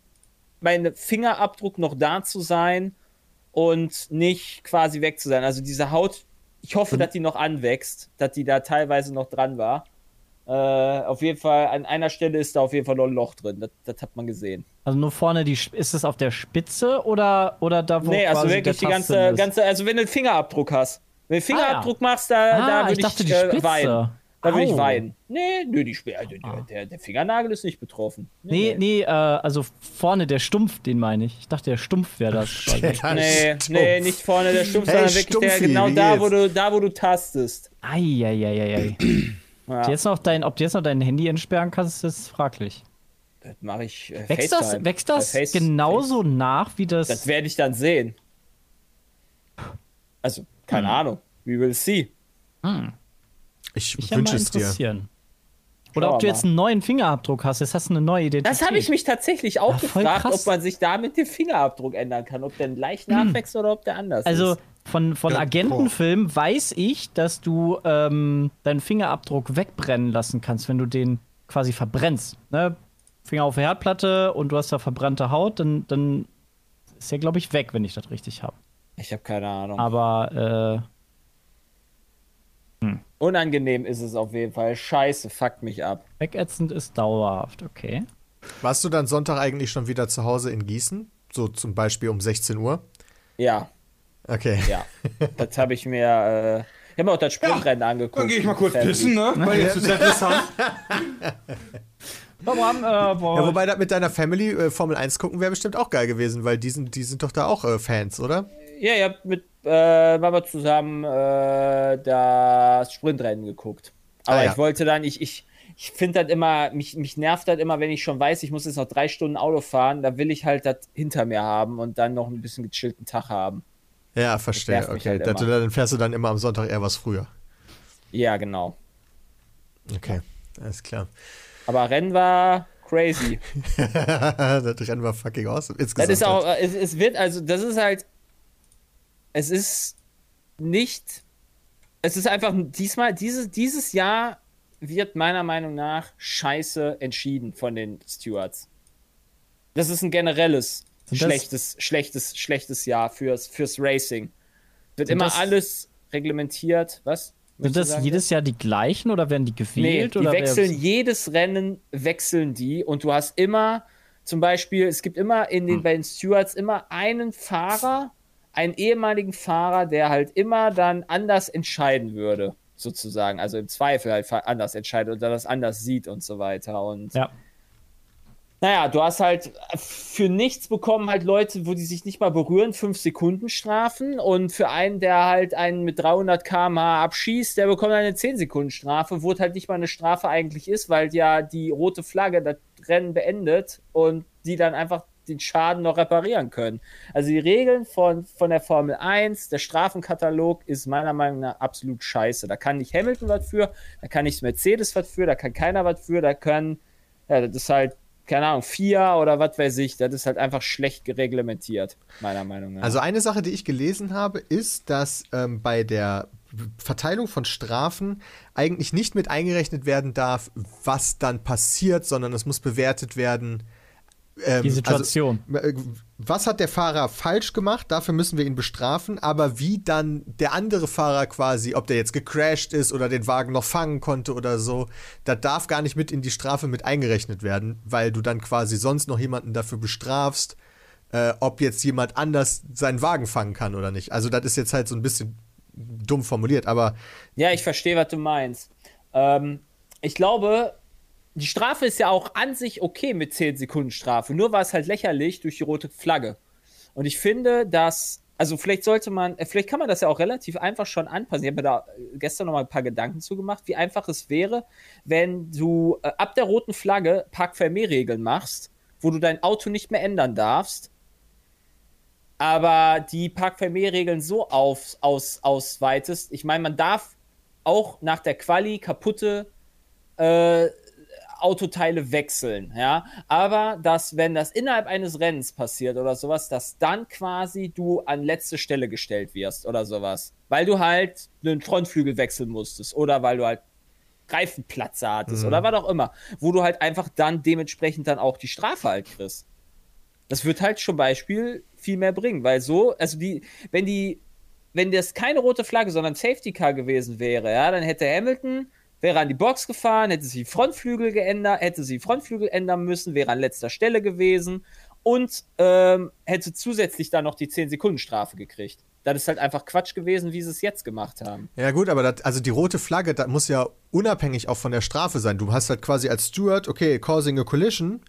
mein Fingerabdruck noch da zu sein und nicht quasi weg zu sein. Also diese Haut, ich hoffe, dass die noch anwächst, dass die da teilweise noch dran war. Äh, auf jeden Fall, an einer Stelle ist da auf jeden Fall noch ein Loch drin. Das, das hat man gesehen. Also nur vorne die, Sp- ist es auf der Spitze oder, oder da, wo nee, also quasi wirklich die ganze, ist? ganze, also wenn du einen Fingerabdruck hast. Wenn du einen Fingerabdruck machst, da, Ah, da ich würde ich, dachte, die äh, Spitze. weinen. Da würde ich weinen. Nee, nö, die Sp- also der, der, der Fingernagel ist nicht betroffen. Nee, nee, äh, also vorne der Stumpf, den meine ich. Ich dachte, der Stumpf wäre das. Ja, Nee, Stumpf. nee, nicht vorne der Stumpf, Hey, sondern wirklich der, genau da wo, du, da, wo du tastest. Eieieiei. Ja, Jetzt noch dein, ob du jetzt noch dein Handy entsperren kannst, ist fraglich. das mache ich. Äh, Wächst das, wächst das Äh, Face- genauso nach, wie das. Das werde ich dann sehen. Also, keine Hm. Ahnung. We will see. Ich mich wünsche es dir. interessieren. Oder ob du jetzt einen neuen Fingerabdruck hast. Jetzt hast du eine neue Identität. Das habe ich mich tatsächlich auch voll gefragt, krass. ob man sich damit den Fingerabdruck ändern kann. Ob der leicht nachwächst oder ob der anders Also ist. von, von Ja, Agentenfilmen weiß ich, dass du ähm, deinen Fingerabdruck wegbrennen lassen kannst, wenn du den quasi verbrennst. Ne? Finger auf der Herdplatte und du hast da verbrannte Haut, dann, dann ist der, glaube ich, weg, wenn ich das richtig habe. Ich habe keine Ahnung. Aber Unangenehm ist es auf jeden Fall. Scheiße, fuckt mich ab. äh, wegätzend ist dauerhaft, okay. Warst du dann Sonntag eigentlich schon wieder zu Hause in Gießen? So zum Beispiel um 16 Uhr? Ja, Okay. ja. das habe ich mir. Äh, ich habe mir auch das Sprintrennen angeguckt. Dann gehe ich mal kurz pissen, ne? Weil jetzt ist ja interessant. Ja, wobei das mit deiner Family äh, Formel 1 gucken wäre bestimmt auch geil gewesen, weil die sind, die sind doch da auch äh, Fans, oder? Ja, ihr habt mit äh, Mama zusammen äh, das Sprintrennen geguckt. Aber Ah, ja. ich wollte dann, ich, ich, ich finde das immer, mich, mich nervt das immer, wenn ich schon weiß, ich muss jetzt noch drei Stunden Auto fahren, da will ich halt das hinter mir haben und dann noch ein bisschen gechillten Tag haben. Ja, verstehe. Okay. halt Das- immer. dann fährst du dann immer am Sonntag eher was früher. Ja, genau. Okay, alles klar. Aber Rennen war crazy. das Rennen war fucking awesome. Das Insgesamt ist auch, halt. es, es wird, also, das ist halt, es ist nicht, es ist einfach diesmal, dieses, dieses Jahr wird meiner Meinung nach scheiße entschieden von den Stewards. Das ist ein generelles schlechtes, schlechtes, schlechtes Jahr fürs, fürs Racing. Wird immer das- alles reglementiert. Was? Sind das sagen? jedes Jahr die gleichen oder werden die Nee, gewählt? die oder wer- wechseln jedes Rennen, wechseln die und du hast immer, zum Beispiel, es gibt immer in den, bei den Stewards immer einen Fahrer, einen ehemaligen Fahrer, der halt immer dann anders entscheiden würde, sozusagen. Also im Zweifel halt anders entscheidet oder das anders sieht und so weiter. Und Ja. naja, du hast halt für nichts bekommen halt Leute, wo die sich nicht mal berühren, 5 Sekunden Strafen und für einen, der halt einen mit 300 km/h abschießt, der bekommt eine 10 Sekunden Strafe, wo es halt nicht mal eine Strafe eigentlich ist, weil ja die rote Flagge das Rennen beendet und die dann einfach den Schaden noch reparieren können. Also die Regeln von, von der Formel 1, der Strafenkatalog ist meiner Meinung nach absolut scheiße. Da kann nicht Hamilton was für, da kann nicht Mercedes was für, da kann keiner was für, da können, ja, das ist halt keine Ahnung, vier oder was weiß ich, das ist halt einfach schlecht gereglementiert, meiner Meinung nach. Also eine Sache, die ich gelesen habe, ist, dass ähm, bei der Verteilung von Strafen eigentlich nicht mit eingerechnet werden darf, was dann passiert, sondern es muss bewertet werden. Ähm, Die Situation. Also, was hat der Fahrer falsch gemacht? Dafür müssen wir ihn bestrafen. Aber wie dann der andere Fahrer quasi, ob der jetzt gecrashed ist oder den Wagen noch fangen konnte oder so, das darf gar nicht mit in die Strafe mit eingerechnet werden, weil du dann quasi sonst noch jemanden dafür bestrafst, äh, ob jetzt jemand anders seinen Wagen fangen kann oder nicht. Also das ist jetzt halt so ein bisschen dumm formuliert, aber Ja, ich verstehe, was du meinst. Ähm, ich glaube, die Strafe ist ja auch an sich okay mit 10 Sekunden Strafe. Nur war es halt lächerlich durch die rote Flagge. Und ich finde, dass, also vielleicht sollte man, äh, vielleicht kann man das ja auch relativ einfach schon anpassen. Ich habe mir da äh, gestern noch mal ein paar Gedanken zu gemacht, wie einfach es wäre, wenn du äh, ab der roten Flagge Parkvermehrregeln machst, wo du dein Auto nicht mehr ändern darfst, aber die Parkvermehrregeln so auf, aus, ausweitest. Ich meine, man darf auch nach der Quali kaputte äh, Autoteile wechseln, ja. Aber dass, wenn das innerhalb eines Rennens passiert oder sowas, dass dann quasi du an letzte Stelle gestellt wirst oder sowas. Weil du halt einen Frontflügel wechseln musstest oder weil du halt Reifenplatze hattest oder was auch immer. Wo du halt einfach dann dementsprechend dann auch die Strafe halt kriegst. Das wird halt zum Beispiel viel mehr bringen, weil so, also die, wenn die, wenn das keine rote Flagge, sondern Safety Car gewesen wäre, ja, dann hätte Hamilton, wäre an die Box gefahren, hätte sie Frontflügel geändert, hätte sie Frontflügel ändern müssen, wäre an letzter Stelle gewesen und ähm, hätte zusätzlich dann noch die 10-Sekunden-Strafe gekriegt. Das ist halt einfach Quatsch gewesen, wie sie es jetzt gemacht haben. Ja gut, aber das, also die rote Flagge, das muss ja unabhängig auch von der Strafe sein. Du hast halt quasi als Steward, okay, causing a collision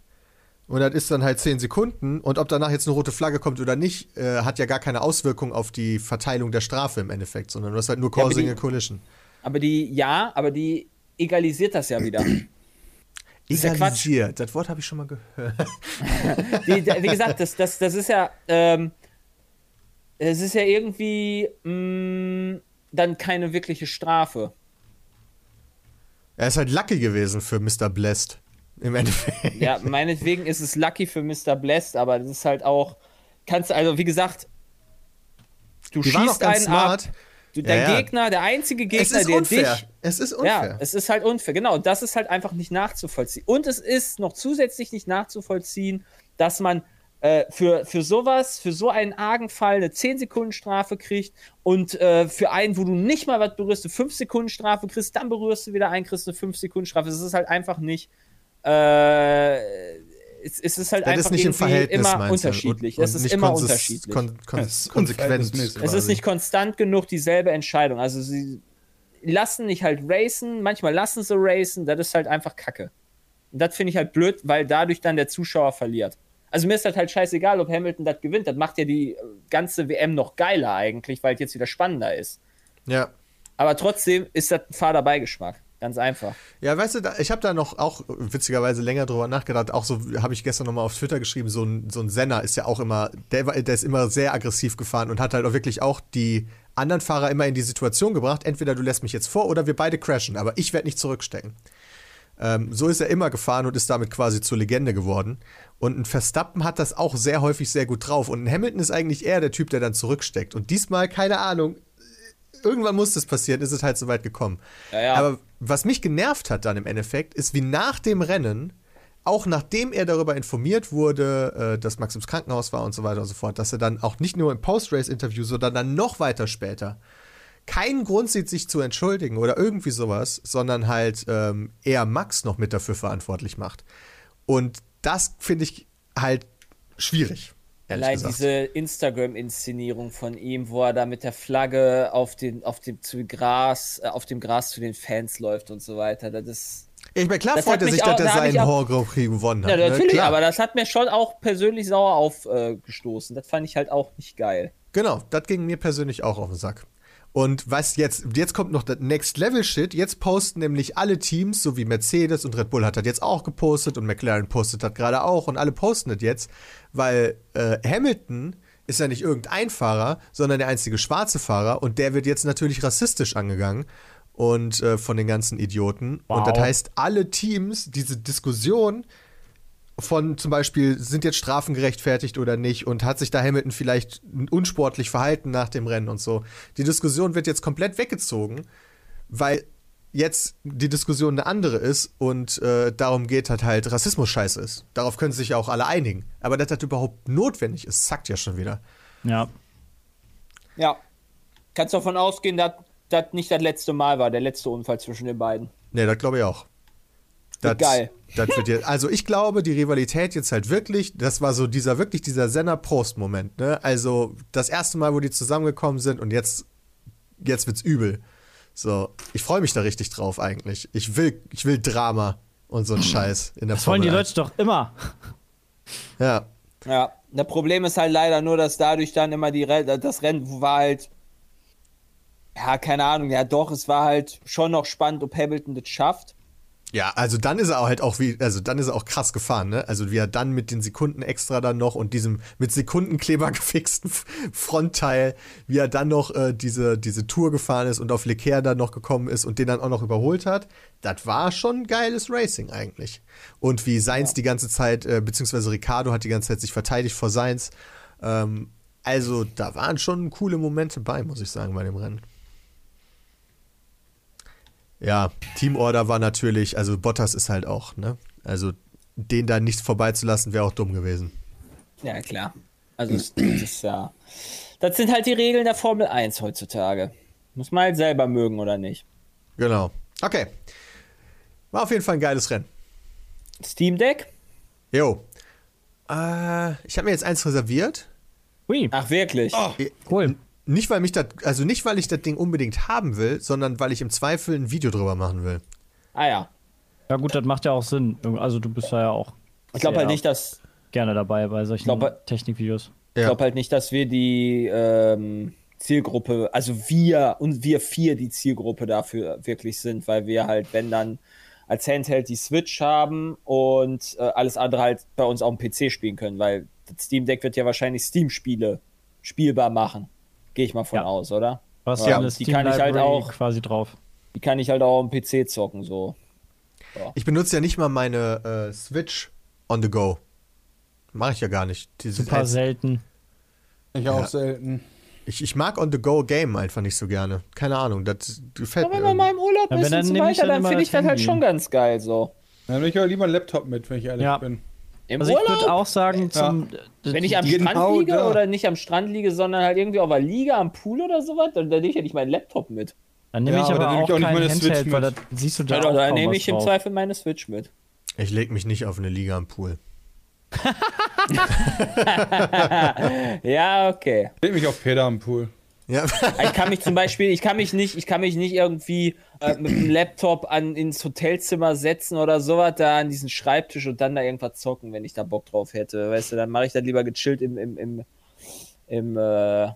und das ist dann halt 10 Sekunden und ob danach jetzt eine rote Flagge kommt oder nicht, äh, hat ja gar keine Auswirkung auf die Verteilung der Strafe im Endeffekt, sondern du hast halt nur Ja, causing die- a collision. Aber die, ja, aber die egalisiert das ja wieder. Egalisiert, das Wort habe ich schon mal gehört. die, wie gesagt, das, das, das ist ja, ähm, es ist ja irgendwie mh, dann keine wirkliche Strafe. Er ist halt lucky gewesen für Mr. Blessed. Im Endeffekt. Ja, meinetwegen ist es lucky für Mr. Blessed, aber das ist halt auch, kannst also, wie gesagt, du Die schießt ganz einen smart. ab, du, dein Ja. Gegner, der einzige Gegner, der unfair. dich Es ist unfair. Ja, es ist halt unfair. Genau, das ist halt einfach nicht nachzuvollziehen. Und es ist noch zusätzlich nicht nachzuvollziehen, dass man äh, für, für sowas, für so einen argen Fall eine 10-Sekunden-Strafe kriegt und äh, für einen, wo du nicht mal was berührst, eine 5-Sekunden-Strafe kriegst, dann berührst du wieder einen, kriegst eine 5-Sekunden-Strafe. Es ist halt einfach nicht. Äh, es, es ist halt Das einfach ist nicht im Verhältnis, immer unterschiedlich. Und- es ist nicht immer unterschiedlich. Kon kon Ja, es ist konsequent. Es ist nicht konstant genug dieselbe Entscheidung. Also sie lassen nicht halt racen, manchmal lassen sie racen, das ist halt einfach Kacke. Und das finde ich halt blöd, weil dadurch dann der Zuschauer verliert. Also mir ist das halt scheißegal, ob Hamilton das gewinnt. Das macht ja die ganze WM noch geiler eigentlich, weil es jetzt wieder spannender ist. Ja. Aber trotzdem ist das ein fader Beigeschmack. Ganz einfach. Ja, weißt du, da, ich habe da noch auch witzigerweise länger drüber nachgedacht. Auch so habe ich gestern nochmal auf Twitter geschrieben, so ein, so ein Senna ist ja auch immer, der, der ist immer sehr aggressiv gefahren und hat halt auch wirklich auch die anderen Fahrer immer in die Situation gebracht, entweder du lässt mich jetzt vor oder wir beide crashen, aber ich werde nicht zurückstecken. Ähm, so ist er immer gefahren und ist damit quasi zur Legende geworden. Und ein Verstappen hat das auch sehr häufig sehr gut drauf. Und ein Hamilton ist eigentlich eher der Typ, der dann zurücksteckt. Und diesmal, keine Ahnung, irgendwann muss das passieren, ist es halt so weit gekommen. Ja, ja. Aber was mich genervt hat dann im Endeffekt, ist wie nach dem Rennen, auch nachdem er darüber informiert wurde, äh, dass Max im Krankenhaus war und so weiter und so fort, dass er dann auch nicht nur im Post-Race-Interview, sondern dann noch weiter später keinen Grund sieht, sich zu entschuldigen oder irgendwie sowas, sondern halt ähm, eher Max noch mit dafür verantwortlich macht. Und das finde ich halt schwierig. Allein gesagt. diese Instagram-Inszenierung von ihm, wo er da mit der Flagge auf, den, auf, dem, zu Gras, äh, auf dem Gras zu den Fans läuft und so weiter. Das ist. ich meine, klar das freut er sich, auch- dass er seinen auch- Horror Grand Prix gewonnen hat. Ja, ne? natürlich, Klar. aber das hat mir schon auch persönlich sauer aufgestoßen. das fand ich halt auch nicht geil. Genau, das ging mir persönlich auch auf den Sack. Und was jetzt, jetzt kommt noch das Next Level Shit. Jetzt posten nämlich alle Teams, so wie Mercedes und Red Bull hat das jetzt auch gepostet und McLaren postet das gerade auch und alle posten das jetzt, weil äh, Hamilton ist ja nicht irgendein Fahrer, sondern der einzige schwarze Fahrer und der wird jetzt natürlich rassistisch angegangen und äh, von den ganzen Idioten. Und das Wow. heißt, alle Teams, diese Diskussion von zum Beispiel, sind jetzt Strafen gerechtfertigt oder nicht und hat sich da Hamilton vielleicht unsportlich verhalten nach dem Rennen und so. Die Diskussion wird jetzt komplett weggezogen, weil jetzt die Diskussion eine andere ist und äh, darum geht, dass halt Rassismus scheiße ist. Darauf können sich ja auch alle einigen. Aber dass das überhaupt notwendig ist, sagt ja schon wieder. Ja. Ja. Kannst davon ausgehen, dass das nicht das letzte Mal war, der letzte Unfall zwischen den beiden. Nee, das glaube ich auch. Das, geil. Das wird jetzt, also ich glaube, die Rivalität jetzt halt wirklich, das war so dieser wirklich dieser Senna-Prost-Moment, ne? Also das erste Mal, wo die zusammengekommen sind und jetzt, jetzt wird's übel. So, ich freue mich da richtig drauf eigentlich. Ich will, ich will Drama und so ein Scheiß in der Das wollen die Leute doch immer. 1. Ja. Ja. Das Problem ist halt leider nur, dass dadurch dann immer die Re das Rennen war halt. Ja, keine Ahnung. Ja, doch, es war halt schon noch spannend, ob Hamilton das schafft. Ja, also dann ist er auch halt auch wie, also dann ist er auch krass gefahren, ne? Also wie er dann mit den Sekunden extra dann noch und diesem mit Sekundenkleber gefixten Frontteil, wie er dann noch äh, diese, diese Tour gefahren ist und auf Leclerc dann noch gekommen ist und den dann auch noch überholt hat, das war schon geiles Racing eigentlich. Und wie Sainz die ganze Zeit, äh, beziehungsweise Ricardo hat die ganze Zeit sich verteidigt vor Sainz. Ähm, also da waren schon coole Momente bei, muss ich sagen, bei dem Rennen. Ja, Teamorder war natürlich, also Bottas ist halt auch, ne? Also den da nicht vorbeizulassen, wäre auch dumm gewesen. Ja, klar. Also, das ist ja. Das sind halt die Regeln der Formel 1 heutzutage. Muss man halt selber mögen oder nicht. Genau. Okay. War auf jeden Fall ein geiles Rennen. Steam Deck? Jo. Äh, ich habe mir jetzt eins reserviert. Hui, Ach, wirklich? cool. Nicht, weil mich das, also nicht, weil ich das Ding unbedingt haben will, sondern weil ich im Zweifel ein Video drüber machen will. Ah, ja. Ja gut, das macht ja auch Sinn. Also du bist da ja auch Ich glaube halt nicht, dass. gerne dabei bei solchen glaube- Technikvideos. Ich Ja. glaube halt nicht, dass wir die ähm, Zielgruppe, also wir und wir vier die Zielgruppe dafür wirklich sind, weil wir halt, wenn dann als Handheld die Switch haben und äh, alles andere halt bei uns auf dem PC spielen können, weil das Steam Deck wird ja wahrscheinlich Steam-Spiele spielbar machen. Gehe ich mal von Ja. aus, oder? Was Ja, ja, die Steam kann ich halt auch- quasi drauf. Die kann ich halt auch am PC zocken, so. Ich benutze ja nicht mal meine äh, Switch on the go. Mache ich ja gar nicht. Die sind Super als- selten. Ich auch selten. ich, ich mag on the go Game einfach nicht so gerne. Keine Ahnung, das gefällt Aber mir. wenn man mal im Urlaub Ja, ist und so weiter, dann dann finde ich das halt schon ganz geil, so. Dann nehme ich aber lieber einen Laptop mit, wenn ich ehrlich Ja. bin. Im Also ich Urlaub? würde auch sagen, zum, Wenn ich am Genau Strand liege da. oder nicht am Strand liege, sondern halt irgendwie auf der Liege am Pool oder sowas, dann, dann nehme ich ja nicht meinen Laptop mit. dann nehme Ja, ich aber aber auch, ich auch nicht kein meine Switch Handheld, weil mit. das siehst du da Ja, auch dann nehme ich im drauf. Zweifel meine Switch mit. Ich leg mich nicht auf eine Liga am Pool. Ja, okay. Leg mich auf Peter am Pool. Ja, Ich kann mich zum Beispiel, ich kann mich nicht, ich kann mich nicht irgendwie äh, mit dem Laptop an, ins Hotelzimmer setzen oder sowas, da an diesen Schreibtisch und dann da irgendwas zocken, wenn ich da Bock drauf hätte. Weißt du, dann mache ich das lieber gechillt im, im, im, im äh,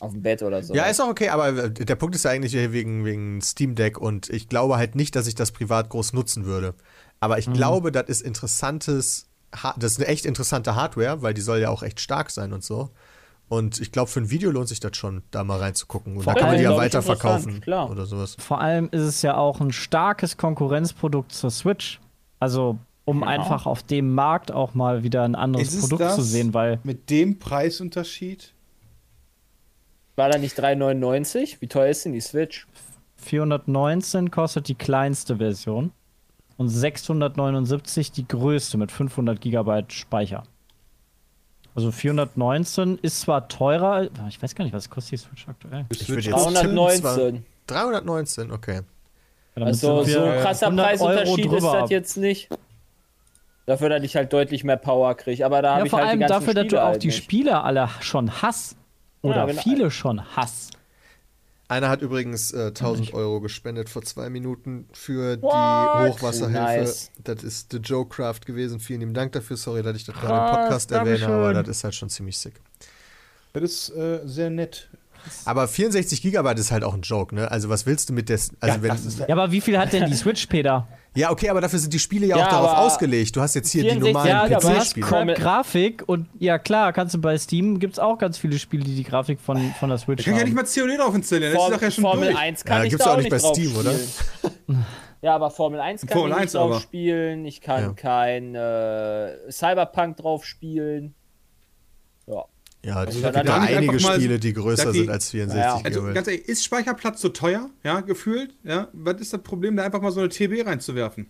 auf dem Bett oder so. ja, ist auch okay, aber äh, der Punkt ist ja eigentlich wegen, wegen Steam Deck und ich glaube halt nicht, dass ich das privat groß nutzen würde. Aber Mhm. ich glaube, das ist interessantes, das ist eine echt interessante Hardware, weil die soll ja auch echt stark sein und so. Und ich glaube, für ein Video lohnt sich das schon, da mal reinzugucken. Und Vor da kann man die ja weiterverkaufen oder sowas. Vor allem ist es ja auch ein starkes Konkurrenzprodukt zur Switch. Also um einfach auf dem Markt auch mal wieder ein anderes Ist es Produkt das? zu sehen, weil Mit dem Preisunterschied? War da nicht 3,99? Wie teuer ist denn die Switch? 419 kostet die kleinste Version und 679 die größte mit 500 Gigabyte Speicher. Also 419 ist zwar teurer, ah, ich weiß gar nicht, was kostet die Switch aktuell? Ich würde Switch jetzt auch- 319. 319, okay. Ja, Also so krasser 100 Preisunterschied ist das jetzt nicht. Dafür, dass ich halt deutlich mehr Power kriege. Aber da habe Ja, ich vor halt allem die ganzen dafür, dass du Spiele auch halt die nicht. Spiele alle schon hast. Oder wenn- viele schon hast. Einer hat übrigens äh, 1000 Euro gespendet vor zwei Minuten für What? die Hochwasserhilfe. Nice. Das ist The Joe Craft gewesen. Vielen lieben Dank dafür. Sorry, dass ich das gerade im Podcast erwähne, Dankeschön. aber das ist halt schon ziemlich sick. Das ist äh, sehr nett. Aber 64 Gigabyte ist halt auch ein Joke, ne? Also was willst du mit der... Also wenn, das ist Ja, aber wie viel hat denn die Switch, Peter? Ja, okay, aber dafür sind die Spiele ja, Ja, auch darauf ausgelegt. Du hast jetzt hier die 64 normalen Ja, Gigabyte. du hast PC-Spiele. Grafik und ja klar, kannst du bei Steam gibt's auch ganz viele Spiele, die die Grafik von, von der Switch Ich kann ja haben. nicht mal COD drauf installieren. Das ist doch ja schon Formel durch. 1 kann Ja, ich gibt's da auch auch nicht bei drauf Steam, oder? spielen. Ja, aber Formel 1 kann Formel ich 1 nicht drauf aber. spielen. Ich kann Ja. kein äh, Cyberpunk drauf spielen. Ja. Also da- gibt einige Spiele, die größer die- sind als 64 Ja. Also GB. ganz ehrlich, ist Speicherplatz so teuer? Ja, gefühlt? Ja, was ist das Problem, da einfach mal so eine TB reinzuwerfen?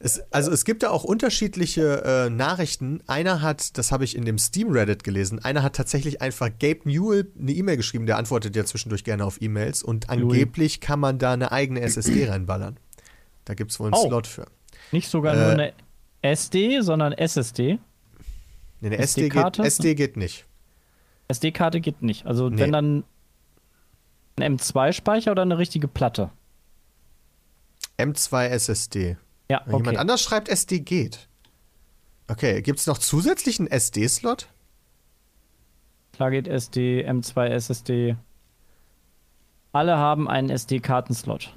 Es, also es gibt da auch unterschiedliche äh, Nachrichten. Einer hat, das habe ich in dem Steam Reddit gelesen, einer hat tatsächlich einfach Gabe Newell eine E-Mail geschrieben, der antwortet ja zwischendurch gerne auf E-Mails und angeblich kann man da eine eigene SSD reinballern. Da gibt es wohl einen Oh. Slot für. Nicht sogar Äh, nur eine SD, sondern SSD. Nee, eine SD, geht, SD-Karte? SD geht nicht. SD-Karte geht nicht. Also Nee. wenn dann ein M2-Speicher oder eine richtige Platte. M2 SSD. Ja, Wenn Jemand okay. anders schreibt, SD geht. Okay, gibt es noch zusätzlichen SD-Slot? Klar geht SD, M2 SSD. Alle haben einen SD-Kartenslot.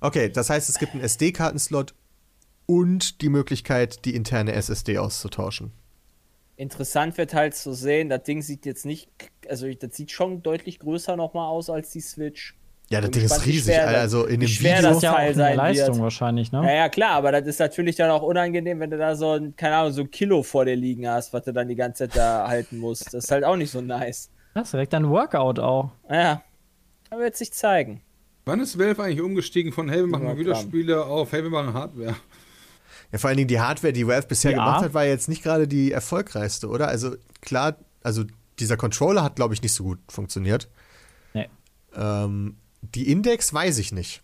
Okay, das heißt, es gibt einen SD-Kartenslot und die Möglichkeit, die interne SSD auszutauschen. Interessant wird halt zu sehen, das Ding sieht jetzt nicht, also das sieht schon deutlich größer nochmal aus als die Switch. Ja, das Ding ist gespannt, riesig. schwer Also in dem schwer Video. das ja auch Teil eine sein Leistung wird. wahrscheinlich, ne? Ja, ja, klar, aber das ist natürlich dann auch unangenehm, wenn du da so ein, keine Ahnung, so ein Kilo vor dir liegen hast, was du dann die ganze Zeit da halten musst. Das ist halt auch nicht so nice. Das ist direkt ein Workout auch. Ja, aber wird sich zeigen. Wann ist Valve eigentlich umgestiegen von hey, wir machen. Videospiele auf hey, wir machen Hardware? Ja, vor allen Dingen die Hardware, die Valve bisher Ja. gemacht hat, war jetzt nicht gerade die erfolgreichste, oder? Also klar, also dieser Controller hat, glaube ich, nicht so gut funktioniert. Nee. Ähm, die Index weiß ich nicht.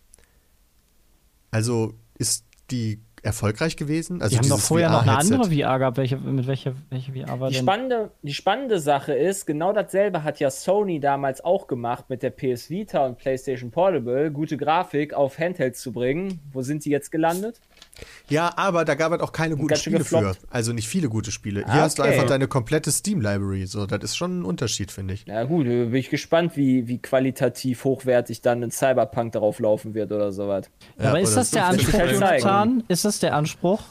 Also ist die erfolgreich gewesen? Also Die haben doch vorher noch eine VR-Headset. andere VR gehabt. Welche, mit welcher, welche VR war Die denn? spannende, die spannende Sache ist, genau dasselbe hat ja Sony damals auch gemacht mit der PS Vita und PlayStation Portable, gute Grafik auf Handhelds zu bringen. Wo sind die jetzt gelandet? Ja, aber da gab es auch keine guten Spiele für. gefloppt. Also nicht viele gute Spiele. Hier Ah, hast du einfach deine komplette Steam-Library. So, das ist schon ein Unterschied, finde ich. Na gut, bin ich gespannt, wie, wie qualitativ hochwertig dann ein Cyberpunk darauf laufen wird oder sowas. aber ist das der Anspruch. Jonathan? Ist das der Anspruch?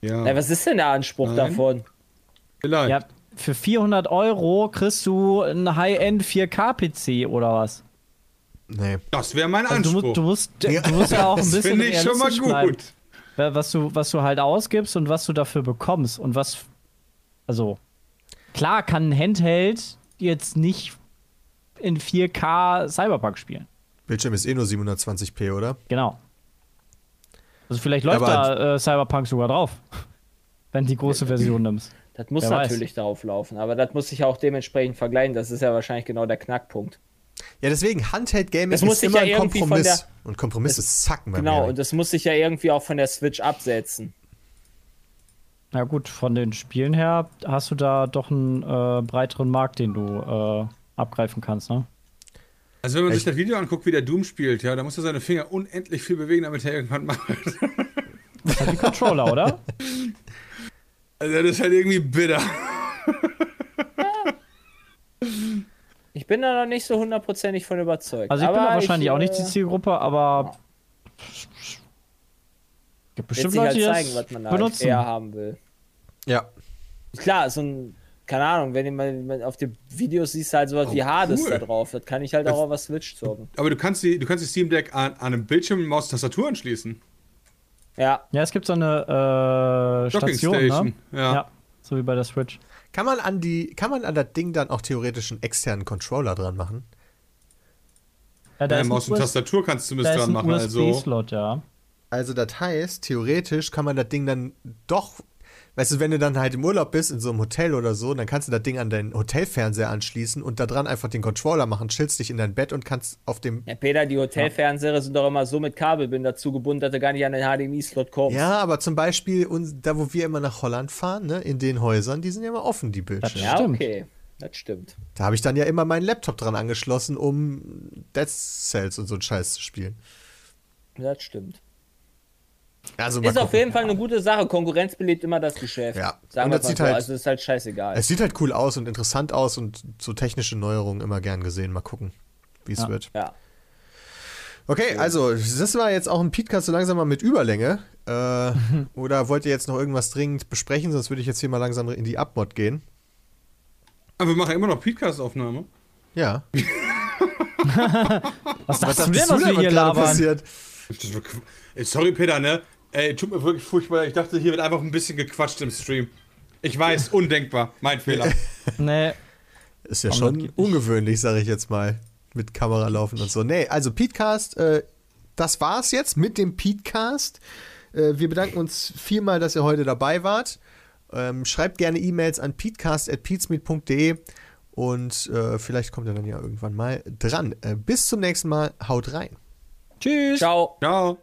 Ja, Na, was ist denn der Anspruch Nein. davon? vielleicht. Ja, für 400 Euro kriegst du einen High-End 4K-PC oder was? Nee. Das wäre mein Also du, Anspruch. musst, du, musst, du musst ja auch ein das bisschen finde ich schon mal realistisch bleiben. Was du, was du halt ausgibst und was du dafür bekommst und was. Also, klar kann ein Handheld jetzt nicht in 4K Cyberpunk spielen. Bildschirm ist eh nur 720p, oder? Genau. Also, vielleicht läuft Aber- da äh, Cyberpunk sogar drauf. Wenn du die große Version nimmst. Das muss Wer weiß. natürlich darauf laufen, aber das muss sich auch dementsprechend vergleichen. Das ist ja wahrscheinlich genau der Knackpunkt. Ja, deswegen Handheld-Gaming Das muss ist sich immer ja ein Kompromiss. der- und Kompromiss ist Zacken beim Genau, Gaming. und das muss sich ja irgendwie auch von der Switch absetzen. Na gut, von den Spielen her hast du da doch einen äh, breiteren Markt, den du äh, abgreifen kannst, ne? Also wenn man sich Echt? das Video anguckt, wie der Doom spielt, ja, da muss er seine Finger unendlich viel bewegen, damit er irgendwann macht. Das hat die Controller, oder? Also das ist halt irgendwie bitter. Ich bin da noch nicht so hundertprozentig von überzeugt. Also ich aber bin da wahrscheinlich auch nicht die äh, Zielgruppe, aber gibt bestimmt halt Leute, die zeigen, das was man da halt benutzen. eher haben will. Ja. Klar, so ein, keine Ahnung, wenn mal auf den Videos siehst, halt sowas wie Hades cool. da drauf. Das kann ich halt auch auf der Switch zocken. Aber du kannst die, du kannst die Steam Deck an, an einem Bildschirm, Maus, Tastatur anschließen. Ja, Ja, es gibt so eine äh, Station, Station. ne? Ja. so wie bei der Switch. Kann man an die, kann man an das Ding dann auch theoretisch einen externen Controller dran machen? Ja, da Ja, ist ein Maus und Tastatur kannst du zumindest ist dran ein machen. Also, ja. Also das heißt, theoretisch kann man das Ding dann doch, weißt du, wenn du dann halt im Urlaub bist, in so einem Hotel oder so, dann kannst du das Ding an deinen Hotelfernseher anschließen und da dran einfach den Controller machen, chillst dich in dein Bett und kannst auf dem ja Peter, die Hotelfernseher sind doch immer so mit Kabelbinder zugebunden, dass du gar nicht an den HDMI-Slot kommst. Ja, aber zum Beispiel, da wo wir immer nach Holland fahren, ne, in den Häusern, die sind ja immer offen, die Bildschirme. Ja, Stimmt. okay. Das stimmt. Da habe ich dann ja immer meinen Laptop dran angeschlossen, um Dead Cells und so einen Scheiß zu spielen. Das stimmt. Also Ist auf gucken. jeden Fall eine gute Sache. Konkurrenz belebt immer das Geschäft. Ja. Sagen Und wir das sieht so. halt- also ist halt scheißegal. Es sieht halt cool aus und interessant aus und so technische Neuerungen immer gern gesehen. Mal gucken, wie es Ja. wird. ja. Okay, also das war jetzt auch ein Podcast so langsam mal mit Überlänge. Äh, oder wollt ihr jetzt noch irgendwas dringend besprechen? Sonst würde ich jetzt hier mal langsam in die Abmod gehen. aber wir machen immer noch Podcast-Aufnahme. Ja. Was du dachtest denn, was wir hier labern? passiert? Sorry, Peter, ne? Ey, tut mir wirklich furchtbar. Ich dachte, hier wird einfach ein bisschen gequatscht im Stream. Ich weiß, undenkbar. Mein Fehler. Nee, Ist ja Aber schon ungewöhnlich, sage ich jetzt mal, mit Kamera laufen und so. Nee, also Petecast, äh, das war's jetzt mit dem Petecast. Äh, wir bedanken uns vielmal, dass ihr heute dabei wart. Ähm, schreibt gerne E-Mails an petecast.peatsmeet.de und äh, vielleicht kommt ihr dann ja irgendwann mal dran. Äh, bis zum nächsten Mal. Haut rein. tschüss. Ciao. Ciao.